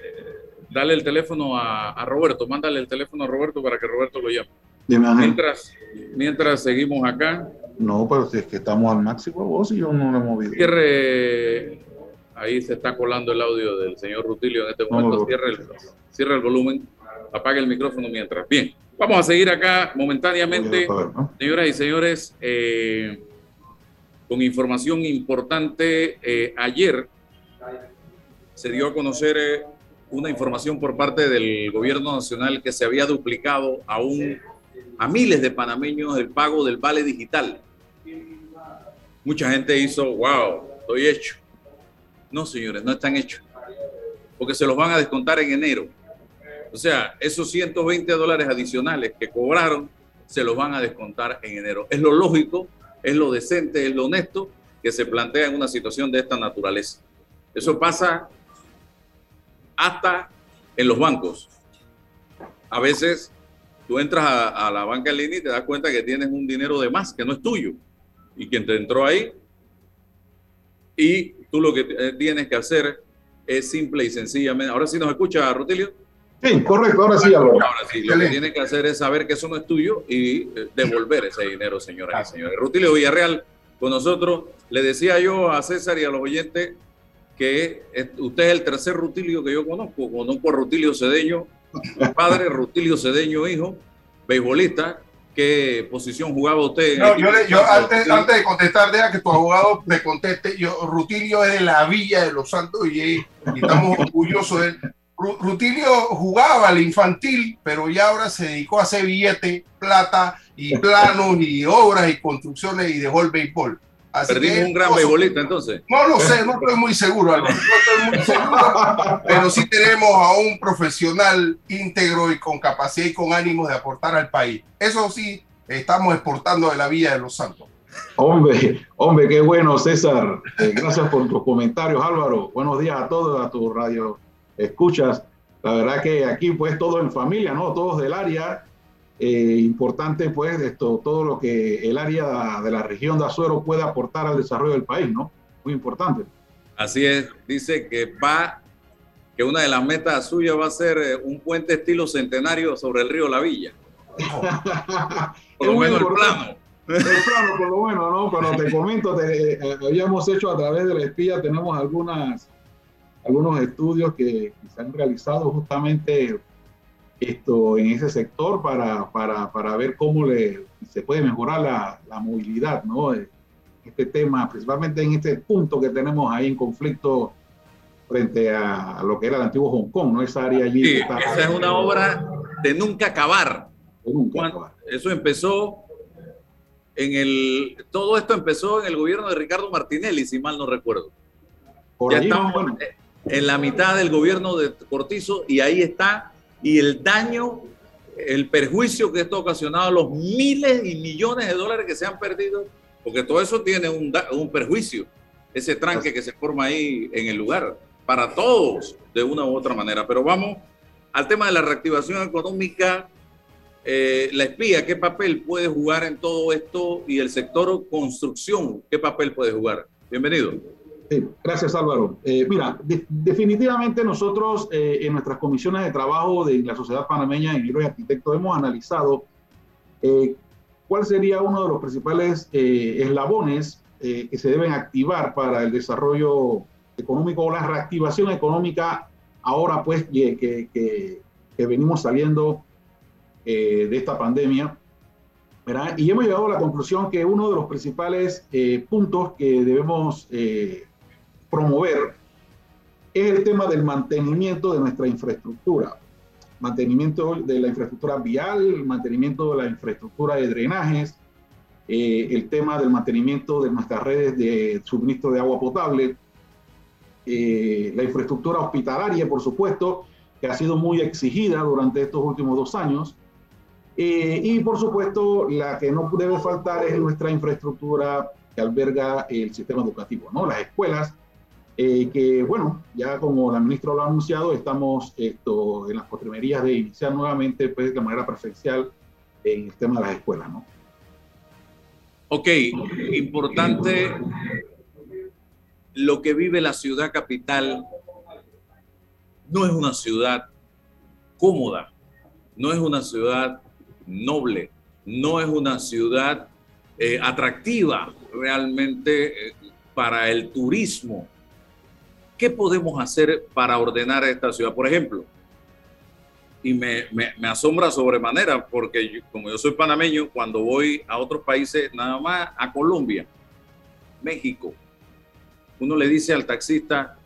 dale el teléfono a, a Roberto. Mándale el teléfono a Roberto para que Roberto lo llame. Mientras, mientras seguimos acá, No, pero si es que estamos al máximo vos y yo no lo he movido. cierre. Ahí se está colando el audio del señor Rutilio en este momento. no. Cierre, el, cierre el volumen. Apague el micrófono mientras. Bien, vamos a seguir acá momentáneamente. Señoras y señores, eh, con información importante, eh, ayer se dio a conocer eh, una información por parte del gobierno nacional que se había duplicado a, un, a miles de panameños el pago del vale digital. Mucha gente hizo, wow, estoy hecho. No, señores, no están hechos, porque se los van a descontar en enero. O sea, esos 120 dólares adicionales que cobraron, se los van a descontar en enero. Es lo lógico, es lo decente, es lo honesto que se plantea en una situación de esta naturaleza. Eso pasa hasta en los bancos. A veces tú entras a, a la banca en línea y te das cuenta que tienes un dinero de más que no es tuyo y quien te entró ahí. Y tú lo que eh, tienes que hacer es simple y sencillamente. Ahora sí nos escucha, Rutilio. Sí, correcto, ahora sí, Álvaro. Ahora sí, lo que tienes que hacer es saber que eso no es tuyo y eh, devolver ese dinero, señoras y señores. Rutilio Villarreal con nosotros. Le decía yo a César y a los oyentes que usted es el tercer Rutilio que yo conozco. Conozco a Rutilio Cedeño, padre, Rutilio Cedeño, hijo, beisbolista. ¿Qué posición jugaba usted? No, yo, le- yo antes, de contestar, deja que tu abogado me conteste. Yo, Rutilio es de la Villa de los Santos y, y estamos orgullosos de él. Ru- Rutilio jugaba al infantil, pero ya ahora se dedicó a hacer billete, plata y planos y obras y construcciones y dejó el béisbol. Así Perdimos que- un gran beisbolista entonces. No lo sé, no estoy muy seguro, Álvaro. No estoy muy seguro, pero sí tenemos a un profesional íntegro y con capacidad y con ánimo de aportar al país. Eso sí, estamos exportando de la Villa de los Santos. Hombre, hombre, qué bueno, César. Eh, gracias por tus comentarios, Álvaro. Buenos días a todos, a tu radio escuchas. La verdad que aquí, pues, todo en familia, ¿no? Todos del área. Eh, importante, pues, esto, todo lo que el área de la región de Azuero puede aportar al desarrollo del país, ¿no? Muy importante. Así es, dice que va, que una de las metas suyas va a ser eh, un puente estilo centenario sobre el río La Villa. Por lo menos el plano. El plano, por lo menos, ¿no? Cuando te comento, te- eh, habíamos hecho a través de la espía, tenemos algunas, algunos estudios que, que se han realizado justamente esto en ese sector para, para, para ver cómo le, se puede mejorar la, la movilidad, ¿no? Eh, Este tema, principalmente en este punto que tenemos ahí en conflicto frente a lo que era el antiguo Hong Kong, ¿no? Esa área allí. Sí, está- esa es una obra de nunca acabar. Cuando- Eso empezó en el, todo esto empezó en el gobierno de Ricardo Martinelli, si mal no recuerdo. Por ya ¿no? estamos Bueno. en la mitad del gobierno de Cortizo y ahí está, y el daño, el perjuicio que esto ha ocasionado, los miles y millones de dólares que se han perdido, porque todo eso tiene un, un perjuicio, ese tranque que se forma ahí en el lugar, para todos, de una u otra manera. Pero vamos al tema de la reactivación económica. Eh, la espía, ¿qué papel puede jugar en todo esto? Y el sector construcción, ¿qué papel puede jugar? Bienvenido. Gracias Álvaro. Eh, mira, de- definitivamente nosotros eh, en nuestras comisiones de trabajo de la Sociedad Panameña de Ingenieros y Arquitectos hemos analizado eh, cuál sería uno de los principales eslabones que se deben activar para el desarrollo económico o la reactivación económica ahora pues que, venimos saliendo de esta pandemia. Y hemos llegado a la conclusión que uno de los principales puntos que debemos promover es el tema del mantenimiento de nuestra infraestructura. Mantenimiento de la infraestructura vial, mantenimiento de la infraestructura de drenajes, eh, el tema del mantenimiento de nuestras redes de suministro de agua potable, eh, la infraestructura hospitalaria, por supuesto, que ha sido muy exigida durante estos últimos dos años. Eh, y por supuesto, la que no debe faltar es nuestra infraestructura que alberga el sistema educativo, ¿no? Las escuelas, eh, que bueno, ya como la ministra lo ha anunciado, estamos esto, en las postrimerías de iniciar nuevamente pues, de manera presencial en el tema de las escuelas, ¿no? Ok, importante lo que vive la ciudad capital no es una ciudad cómoda, no es una ciudad noble, no es una ciudad eh, atractiva realmente eh, para el turismo. ¿Qué podemos hacer para ordenar esta ciudad? Por ejemplo, y me, me, asombra sobremanera, porque como yo soy panameño, cuando voy a otros países, nada más a Colombia, México, uno le dice al taxista,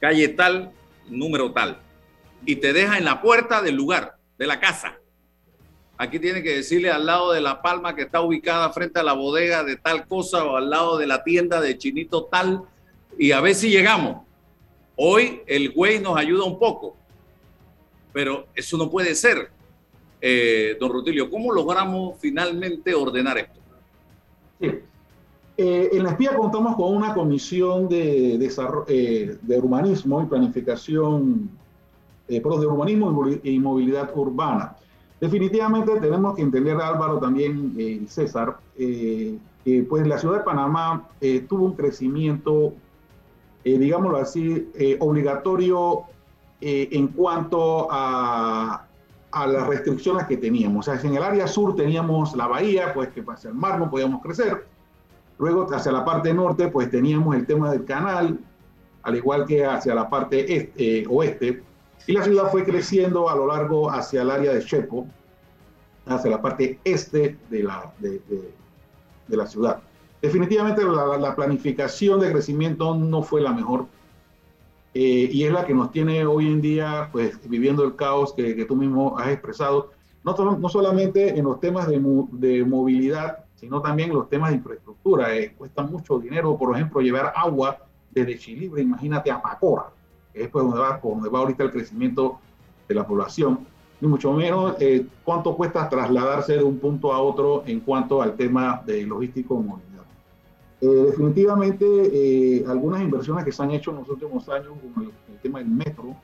calle tal, número tal, y te deja en la puerta del lugar, de la casa. Aquí tiene que decirle al lado de la palma que está ubicada frente a la bodega de tal cosa o al lado de la tienda de chinito tal, y a ver si llegamos. Hoy el güey nos ayuda un poco, pero eso no puede ser. Eh, don Rutilio, ¿cómo logramos finalmente ordenar esto? Eh, en la espía contamos con una comisión de, eh, de urbanismo y planificación, de urbanismo y movilidad urbana. Definitivamente tenemos que entender, Álvaro, también y César, que pues la ciudad de Panamá tuvo un crecimiento, digámoslo así, obligatorio eh, en cuanto a, a, las restricciones que teníamos. O sea, en el área sur teníamos la bahía, pues que hacia el mar no podíamos crecer. Luego, hacia la parte norte, pues teníamos el tema del canal, al igual que hacia la parte este, eh, oeste. Y la ciudad fue creciendo a lo largo hacia el área de Chepo, hacia la parte este de la, de, de, la ciudad. Definitivamente la, la, planificación de crecimiento no fue la mejor eh, y es la que nos tiene hoy en día pues viviendo el caos que, tú mismo has expresado, no, no solamente en los temas de, movilidad, sino también en los temas de infraestructura. Eh, cuesta mucho dinero, por ejemplo, llevar agua desde Chilibre, imagínate a Macora, que es pues donde va, donde va ahorita el crecimiento de la población, ni mucho menos eh, cuánto cuesta trasladarse de un punto a otro en cuanto al tema de logístico. Eh, definitivamente, eh, algunas inversiones que se han hecho en los últimos años, como el, tema del metro,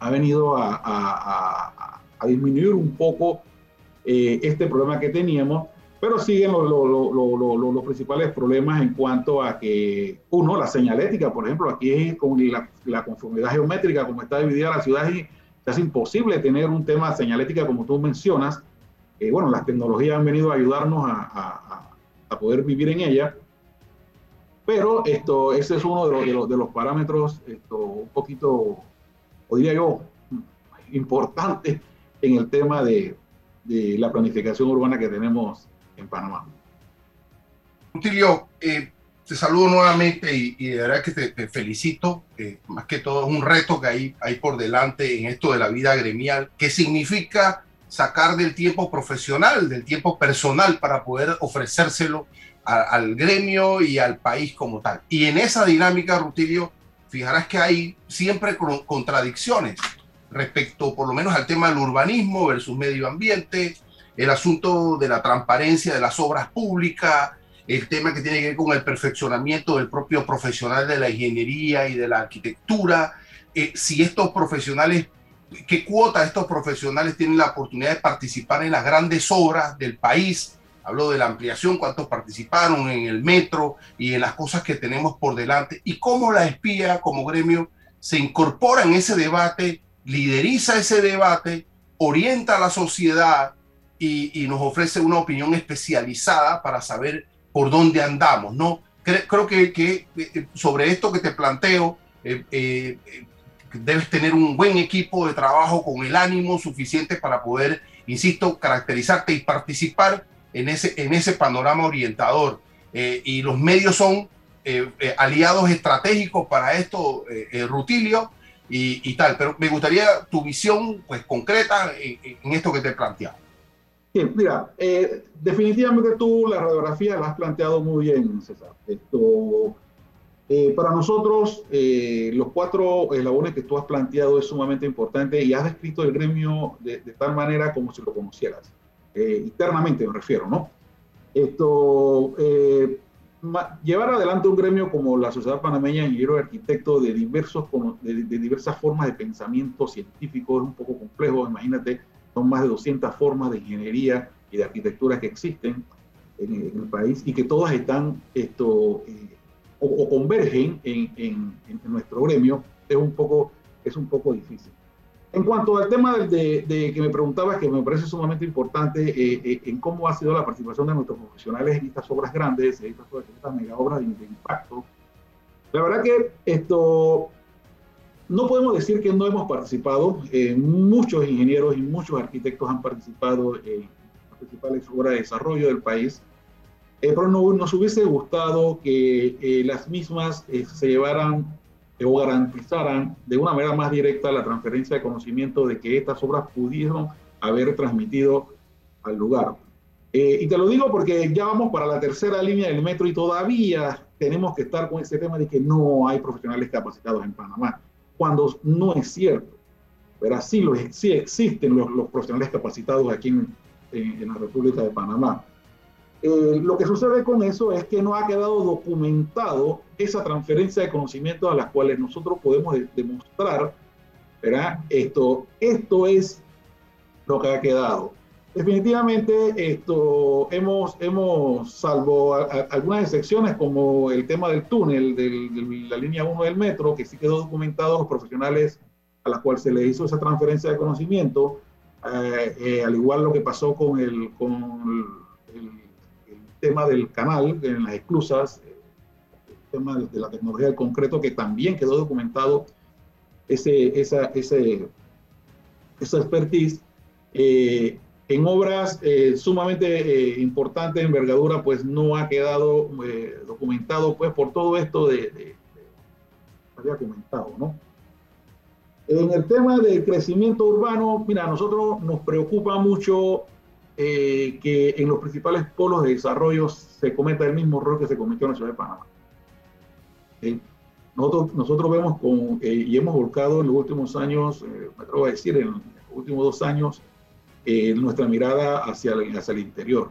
ha venido a, disminuir un poco eh, este problema que teníamos, pero siguen los principales problemas en cuanto a que, uno, la señalética, por ejemplo, aquí es con la, la conformidad geométrica, como está dividida la ciudad, y es imposible tener un tema de señalética como tú mencionas. bueno, las tecnologías han venido a ayudarnos a poder vivir en ella pero esto, ese es uno de los, de los, parámetros esto, un poquito, o diría yo, importante en el tema de, de la planificación urbana que tenemos en Panamá. Rutilio, eh, te saludo nuevamente y, y, de verdad que te, felicito. Eh, más que todo es un reto que hay, hay por delante en esto de la vida gremial, que significa sacar del tiempo profesional, del tiempo personal para poder ofrecérselo al gremio y al país como tal. Y en esa dinámica, Rutilio, fijarás que hay siempre contradicciones respecto por lo menos al tema del urbanismo versus medio ambiente, el asunto de la transparencia de las obras públicas, el tema que tiene que ver con el perfeccionamiento del propio profesional de la ingeniería y de la arquitectura, eh, si estos profesionales, qué cuota estos profesionales tienen la oportunidad de participar en las grandes obras del país, Hablo de la ampliación, cuántos participaron en el metro y en las cosas que tenemos por delante y cómo la espía como gremio se incorpora en ese debate, lideriza ese debate, orienta a la sociedad y, nos ofrece una opinión especializada para saber por dónde andamos, ¿no? Creo que, que eh, sobre esto que te planteo, eh, eh, debes tener un buen equipo de trabajo con el ánimo suficiente para poder, insisto, caracterizarte y participar en ese, en ese panorama orientador. Eh, y los medios son eh, eh, aliados estratégicos para esto, Rutilio, y, tal. Pero me gustaría tu visión pues, concreta en, esto que te he planteado. Bien, mira, definitivamente tú la radiografía la has planteado muy bien, César. Esto, para nosotros, los cuatro eslabones que tú has planteado es sumamente importante y has descrito el gremio de tal manera como si lo conocieras. Eh, internamente me refiero, ¿no? Esto, eh, llevar adelante un gremio como la Sociedad Panameña de Ingenieros y Arquitectos de, diversos, de, de, diversas formas de pensamiento científico es un poco complejo. Imagínate, son más de 200 formas de ingeniería y de arquitectura que existen en, el país y que todas están esto, eh, o, convergen en, en, en, nuestro gremio, es un poco, es un poco difícil. En cuanto al tema de, de, que me preguntabas, que me parece sumamente importante, eh, eh, en cómo ha sido la participación de nuestros profesionales en estas obras grandes, en estas, estas mega obras de, de, impacto, la verdad que esto no podemos decir que no hemos participado. Eh, muchos ingenieros y muchos arquitectos han participado en las principales obras de desarrollo del país. pero no, nos hubiese gustado que las mismas se llevaran o garantizaran de una manera más directa la transferencia de conocimiento de que estas obras pudieron haber transmitido al lugar. Eh, y te lo digo porque ya vamos para la tercera línea del metro y todavía tenemos que estar con ese tema de que no hay profesionales capacitados en Panamá, cuando no es cierto. Pero sí, los, sí existen los, los profesionales capacitados aquí en, en, en la República de Panamá. Eh, lo que sucede con eso es que no ha quedado documentado esa transferencia de conocimiento a las cuales nosotros podemos de demostrar, ¿verdad? Esto, esto es lo que ha quedado. Definitivamente, esto hemos, hemos salvo algunas excepciones como el tema del túnel de la línea 1 del metro, que sí quedó documentado los profesionales a los cuales se le hizo esa transferencia de conocimiento, eh, eh, al igual lo que pasó con el, con el tema del canal en las esclusas, el tema de la tecnología del concreto, que también quedó documentado ese, esa, ese, esa expertise. Eh, en obras eh, sumamente eh, importantes de envergadura, pues no ha quedado documentado, pues por todo esto de, de, había comentado, ¿no? En el tema del crecimiento urbano, mira, a nosotros nos preocupa mucho eh, que en los principales polos de desarrollo se cometa el mismo error que se cometió en la ciudad de Panamá. Nosotros, nosotros vemos con, eh, y hemos volcado en los últimos años, eh, me atrevo a decir, en los últimos dos años, nuestra mirada hacia el, hacia el interior.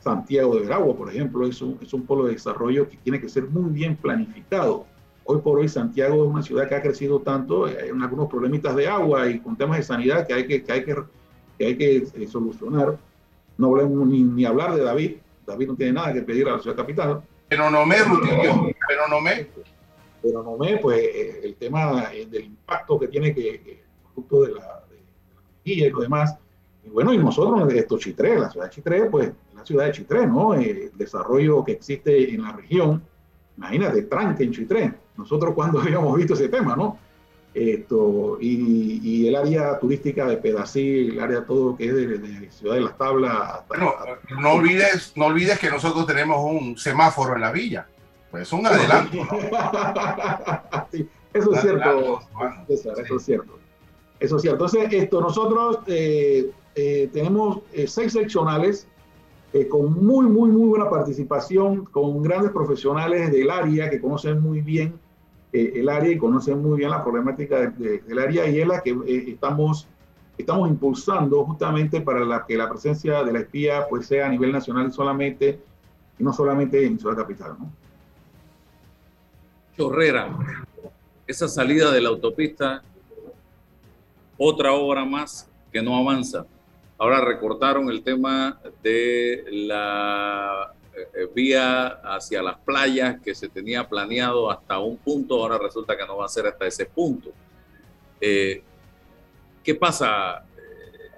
Santiago de Veragua, por ejemplo, es un, es un polo de desarrollo que tiene que ser muy bien planificado. Hoy por hoy Santiago es una ciudad que ha crecido tanto, hay algunos problemitas de agua y con temas de sanidad que hay que, que, hay que que hay que eh, solucionar. No hablemos ni, ni, hablar de David. David no tiene nada que pedir a la ciudad capital. Pero no me, Rutilio, pero no me. Pero no me, pues eh, el tema eh, del impacto que tiene que, producto de la, de y lo demás. Y bueno, y nosotros, esto Chitré, la ciudad de Chitré, pues la ciudad de Chitré, ¿no? El desarrollo que existe en la región, imagínate, tranque en Chitré. Nosotros cuando habíamos visto ese tema, ¿no? Esto, y, y, el área turística de Pedací, el área todo que es de, de Ciudad de las Tablas. Hasta, bueno, no olvides, no olvides que nosotros tenemos un semáforo en la villa. Pues es un adelanto. ¿no? sí, eso es cierto, César, eso es cierto. Eso es cierto. Entonces, esto, nosotros eh, eh, tenemos eh, seis seccionales eh, con muy, muy, muy buena participación, con grandes profesionales del área que conocen muy bien eh, el área y conocen muy bien la problemática de, de, del área y es la que eh, estamos, estamos impulsando justamente para que la presencia de la espía pues sea a nivel nacional solamente y no solamente en Ciudad Capital. ¿no? Chorrera, esa salida de la autopista, otra obra más que no avanza. Ahora recortaron el tema de la eh, vía hacia las playas que se tenía planeado hasta un punto, ahora resulta que no va a ser hasta ese punto. Eh, ¿Qué pasa? Eh,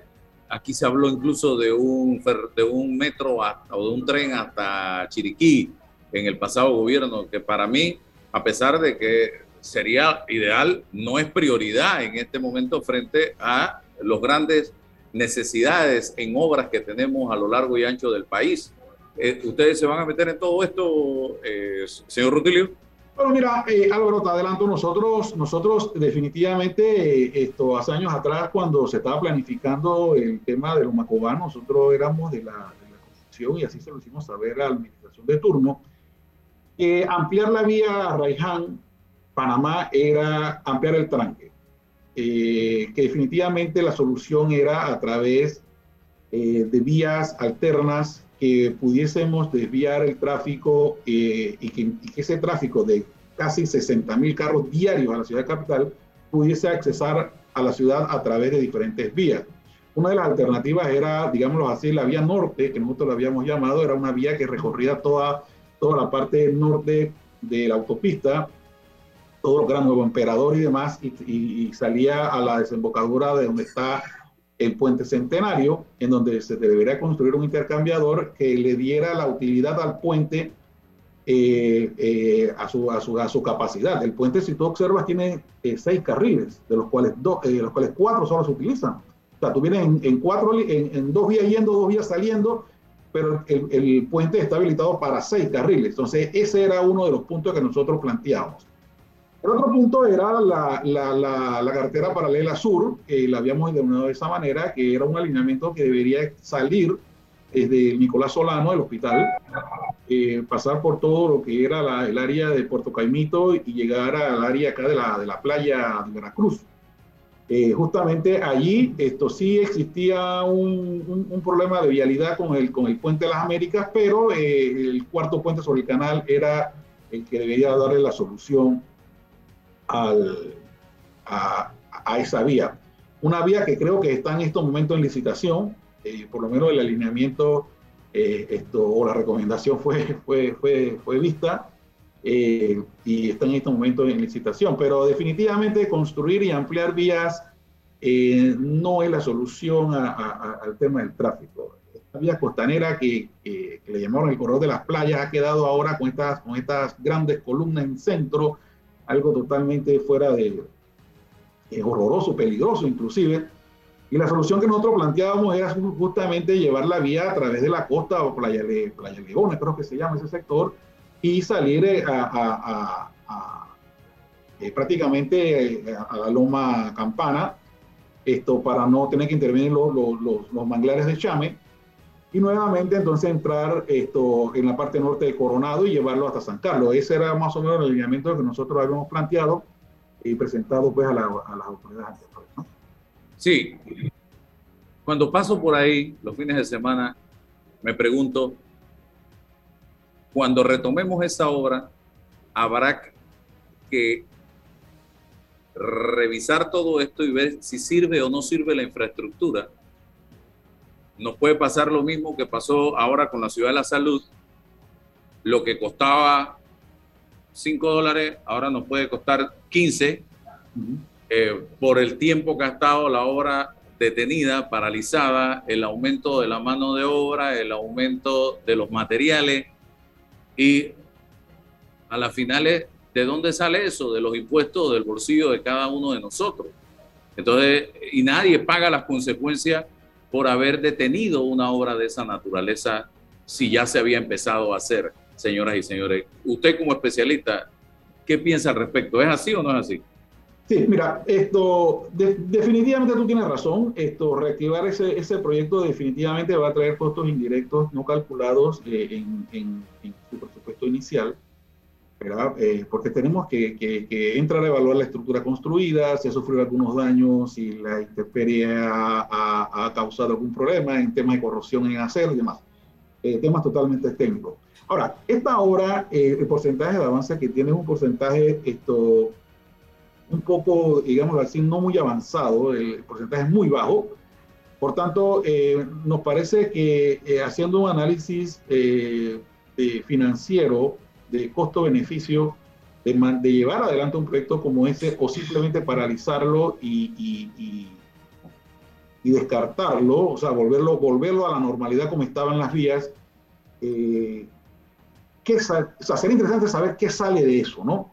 aquí se habló incluso de un, de un metro hasta, o de un tren hasta Chiriquí en el pasado gobierno, que para mí, a pesar de que sería ideal, no es prioridad en este momento frente a los grandes necesidades en obras que tenemos a lo largo y ancho del país. Eh, ¿Ustedes se van a meter en todo esto, eh, señor Rutilio? Bueno, mira, eh, Álvaro, te adelanto, nosotros, nosotros definitivamente, eh, esto hace años atrás, cuando se estaba planificando el tema de los macobanos, nosotros éramos de la, de la construcción y así se lo hicimos saber a la administración de turno, que ampliar la vía a Raiján, Panamá, era ampliar el tranque, que definitivamente la solución era a través de vías alternas que pudiésemos desviar el tráfico eh, y, que, y que ese tráfico de casi 60 mil carros diarios a la ciudad capital pudiese accesar a la ciudad a través de diferentes vías. Una de las alternativas era, digámoslo así, la vía norte, que nosotros la habíamos llamado, era una vía que recorría toda, toda la parte norte de la autopista, todo que era Nuevo Emperador y demás, y, y- y salía a la desembocadura de donde está el puente centenario, en donde se debería construir un intercambiador que le diera la utilidad al puente eh, eh, a, su, a, su, a su capacidad. El puente, si tú observas, tiene eh, seis carriles, de los cuales, dos, de los cuales cuatro solo se utilizan. O sea, tú vienes en, cuatro, en, dos vías yendo, dos vías saliendo, pero el, el puente está habilitado para seis carriles. Entonces, ese era uno de los puntos que nosotros planteamos. El otro punto era la, la, la, la carretera paralela sur, que la habíamos denominado de esa manera, que era un alineamiento que debería salir desde Nicolás Solano, el hospital, eh, pasar por todo lo que era la- el área de Puerto Caimito y llegar al área acá de la, de la playa de Veracruz. Eh, justamente allí esto sí existía un, un- un problema de vialidad con el, con el puente de las Américas, pero eh, el cuarto puente sobre el canal era el que debería darle la solución a, esa vía. Una vía que creo que está en estos momentos en licitación, eh, por lo menos el alineamiento eh, esto, o la recomendación fue, fue, fue, fue vista eh, y está en estos momentos en licitación. Pero definitivamente construir y ampliar vías eh, no es la solución al tema del tráfico. Esta vía costanera que le llamaron el corredor de las playas ha quedado ahora con estas, con estas grandes columnas en centro, algo totalmente fuera de eh, horroroso, peligroso inclusive. Y la solución que nosotros planteábamos era ju- justamente llevar la vía a través de la costa o Playa, Le- Playa Leona, creo que se llama ese sector, y salir eh, a, eh, prácticamente eh, a la loma campana, esto para no tener que intervenir los manglares de Chame, y nuevamente entonces entrar esto en la parte norte de Coronado y llevarlo hasta San Carlos. Ese era más o menos el alineamiento que nosotros habíamos planteado y presentado pues a, la- a las autoridades. ¿no? Sí. Cuando paso por ahí los fines de semana, me pregunto, cuando retomemos esa obra, habrá que revisar todo esto y ver si sirve o no sirve la infraestructura. Nos puede pasar lo mismo que pasó ahora con la Ciudad de la Salud. Lo que costaba 5 dólares, ahora nos puede costar 15 eh, por el tiempo que ha estado la obra detenida, paralizada, el aumento de la mano de obra, el aumento de los materiales y a las finales, ¿de dónde sale eso? De los impuestos del bolsillo de cada uno de nosotros. Entonces, y nadie paga las consecuencias por haber detenido una obra de esa naturaleza si ya se había empezado a hacer, señoras y señores. Usted como especialista, ¿qué piensa al respecto? ¿Es así o no es así? Sí, mira, esto de- definitivamente tú tienes razón. Esto reactivar ese, ese proyecto definitivamente va a traer costos indirectos no calculados eh, en, en- en su presupuesto inicial, ¿verdad? Eh, porque tenemos que, que- que entrar a evaluar la estructura construida, si ha sufrido algunos daños, si la intemperie ha, ha- ha causado algún problema en temas de corrosión en acero y demás. Eh, temas totalmente técnicos. Ahora, esta obra, eh, el porcentaje de avance que tiene es un porcentaje esto, un poco, digámoslo así, no muy avanzado, el porcentaje es muy bajo. Por tanto, eh, nos parece que eh, haciendo un análisis eh, financiero de costo-beneficio, de, llevar adelante un proyecto como ese o simplemente paralizarlo y, y- y- descartarlo, o sea, volverlo, volverlo a la normalidad como estaban las vías, eh, ¿qué o sea, sería interesante saber qué sale de eso, ¿no?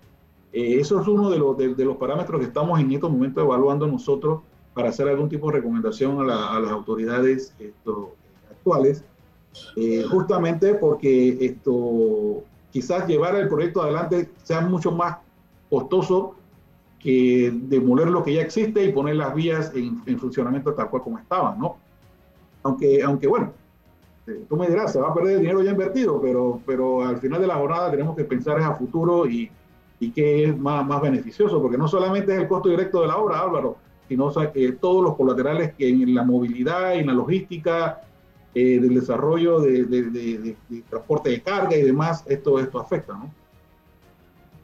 Eh, eso es uno de los, de, los parámetros que estamos en estos momentos evaluando nosotros para hacer algún tipo de recomendación a, la- a las autoridades actuales, eh, justamente porque esto quizás llevar el proyecto adelante sea mucho más costoso que demoler lo que ya existe y poner las vías en, en funcionamiento tal cual como estaban, ¿no? Aunque, aunque bueno, eh, tú me dirás, se va a perder el dinero ya invertido, pero, pero al final de la jornada tenemos que pensar es a futuro y, y qué es más, más beneficioso, porque no solamente es el costo directo de la obra, Álvaro, sino o sea, que todos los colaterales que en la movilidad, en la logística, eh, del desarrollo de, de- de- de- transporte de carga y demás, esto, esto afecta, ¿no?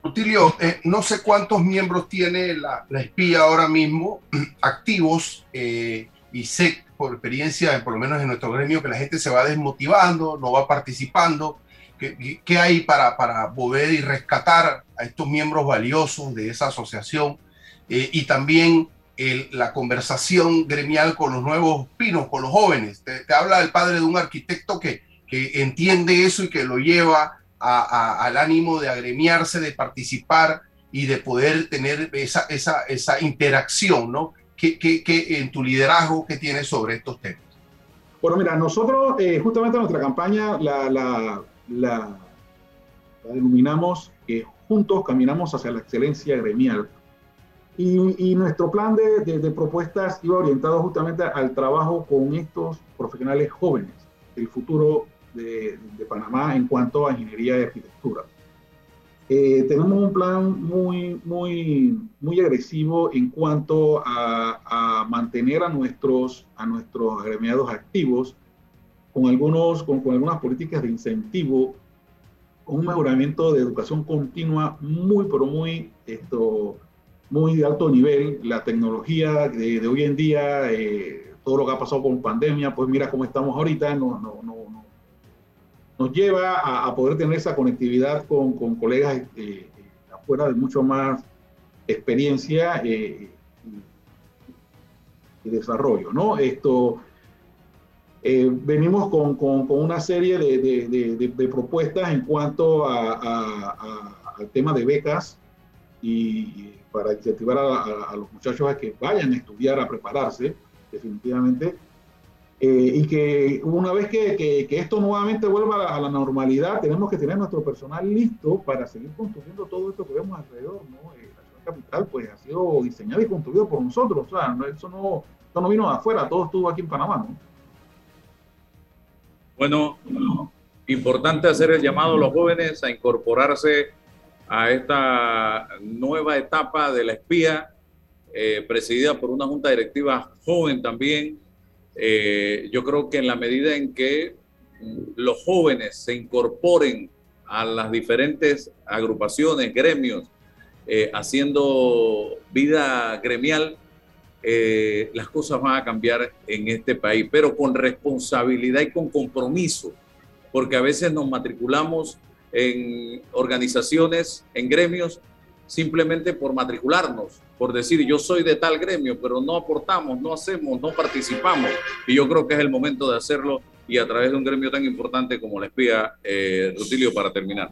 Rutilio, eh, no sé cuántos miembros tiene la, la espía ahora mismo activos eh, y sé por experiencia, por lo menos en nuestro gremio, que la gente se va desmotivando, no va participando. ¿Qué, qué hay para, para volver y rescatar a estos miembros valiosos de esa asociación? Eh, y también el- la conversación gremial con los nuevos pinos, con los jóvenes. Te, te habla el padre de un arquitecto que, que entiende eso y que lo lleva a- a- al ánimo de agremiarse, de participar y de poder tener esa, esa, esa interacción, ¿no? ¿Qué, qué, qué en tu liderazgo que tienes sobre estos temas? Bueno, mira, nosotros eh, justamente nuestra campaña la, la, la- la denominamos que juntos caminamos hacia la excelencia gremial. Y, y nuestro plan de, de- de propuestas iba orientado justamente al trabajo con estos profesionales jóvenes, el futuro de, de Panamá en cuanto a ingeniería y arquitectura. Eh, tenemos un plan muy, muy, muy agresivo en cuanto a, a mantener a nuestros, a nuestros agremiados activos con, algunos, con, con algunas políticas de incentivo, con un mejoramiento de educación continua muy, pero muy, esto, muy de alto nivel. La tecnología de, hoy en día, eh, todo lo que ha pasado con pandemia, pues mira cómo estamos ahorita, no, no, no, no- nos lleva a, poder tener esa conectividad con, con colegas eh, eh, afuera de mucho más experiencia y, desarrollo, ¿no? Esto, venimos con, con- una serie de, de- de- propuestas en cuanto al tema de becas y para incentivar a, a- a los muchachos a que vayan a estudiar, a prepararse, definitivamente. Eh, y que una vez que, que- que esto nuevamente vuelva a la, a la normalidad, tenemos que tener nuestro personal listo para seguir construyendo todo esto que vemos alrededor. ¿no? Eh, la ciudad capital pues, ha sido diseñada y construida por nosotros. O sea, no- eso, no, eso no vino de afuera, todo estuvo aquí en Panamá. ¿no? Bueno, importante hacer el llamado a los jóvenes a incorporarse a esta nueva etapa de la espía, eh, presidida por una junta directiva joven también. Eh, yo creo que en la medida en que mm, los jóvenes se incorporen a las diferentes agrupaciones, gremios, eh, haciendo vida gremial, las cosas van a cambiar en este país, pero con responsabilidad y con compromiso, porque a veces nos matriculamos en organizaciones, en gremios, simplemente por matricularnos, por decir yo soy de tal gremio, pero no aportamos, no hacemos, no participamos. Y yo creo que es el momento de hacerlo y a través de un gremio tan importante como la espía, eh, Rutilio, para terminar.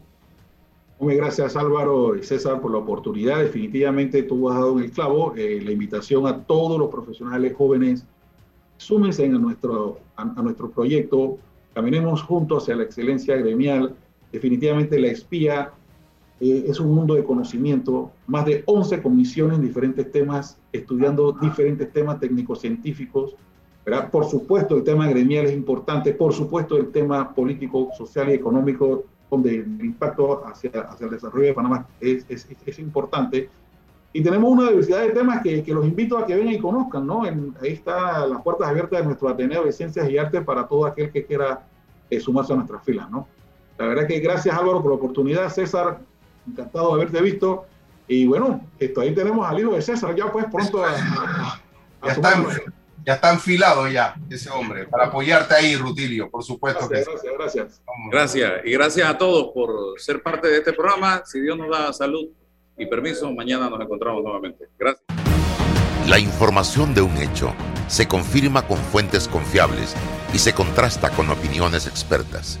Muy gracias Álvaro y César por la oportunidad. Definitivamente tú has dado en el clavo eh, la invitación a todos los profesionales jóvenes. Súmense a nuestro, a, a nuestro proyecto. Caminemos juntos hacia la excelencia gremial. Definitivamente la espía eh, es un mundo de conocimiento. Más de 11 comisiones en diferentes temas, estudiando diferentes temas técnicos científicos. ¿verdad? Por supuesto, el tema gremial es importante. Por supuesto, el tema político, social y económico donde el impacto hacia, el desarrollo de Panamá es, importante. Y tenemos una diversidad de temas que, los invito a que vengan y conozcan, ¿no? En- ahí están las puertas abiertas de nuestro Ateneo de Ciencias y Artes para todo aquel que quiera eh, sumarse a nuestras filas. La verdad que gracias Álvaro por la oportunidad, César, encantado de haberte visto. Y bueno, esto ahí tenemos al hijo de César, ya pues pronto a, a- a Ya está, ya está enfilado ya ese hombre, para apoyarte ahí, Rutilio, por supuesto que sí. Gracias, gracias. Gracias. Y gracias a todos por ser parte de este programa. Si Dios nos da salud y permiso, mañana nos encontramos nuevamente. Gracias. La información de un hecho se confirma con fuentes confiables y se contrasta con opiniones expertas.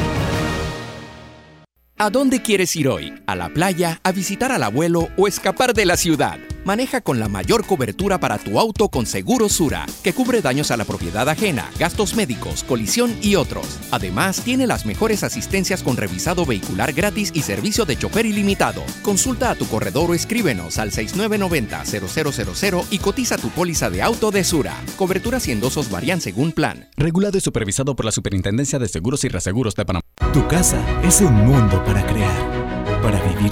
¿A dónde quieres ir hoy? ¿A la playa? ¿A visitar al abuelo o escapar de la ciudad? Maneja con la mayor cobertura para tu auto con Seguro Sura, que cubre daños a la propiedad ajena, gastos médicos, colisión y otros. Además, tiene las mejores asistencias con revisado vehicular gratis y servicio de chofer ilimitado. Consulta a tu corredor o escríbenos al 6990-0000 y cotiza tu póliza de auto de Sura. Coberturas y endosos varían según plan. Regulado y supervisado por la Superintendencia de Seguros y Reaseguros de Panamá. Tu casa es un mundo para crear, para vivir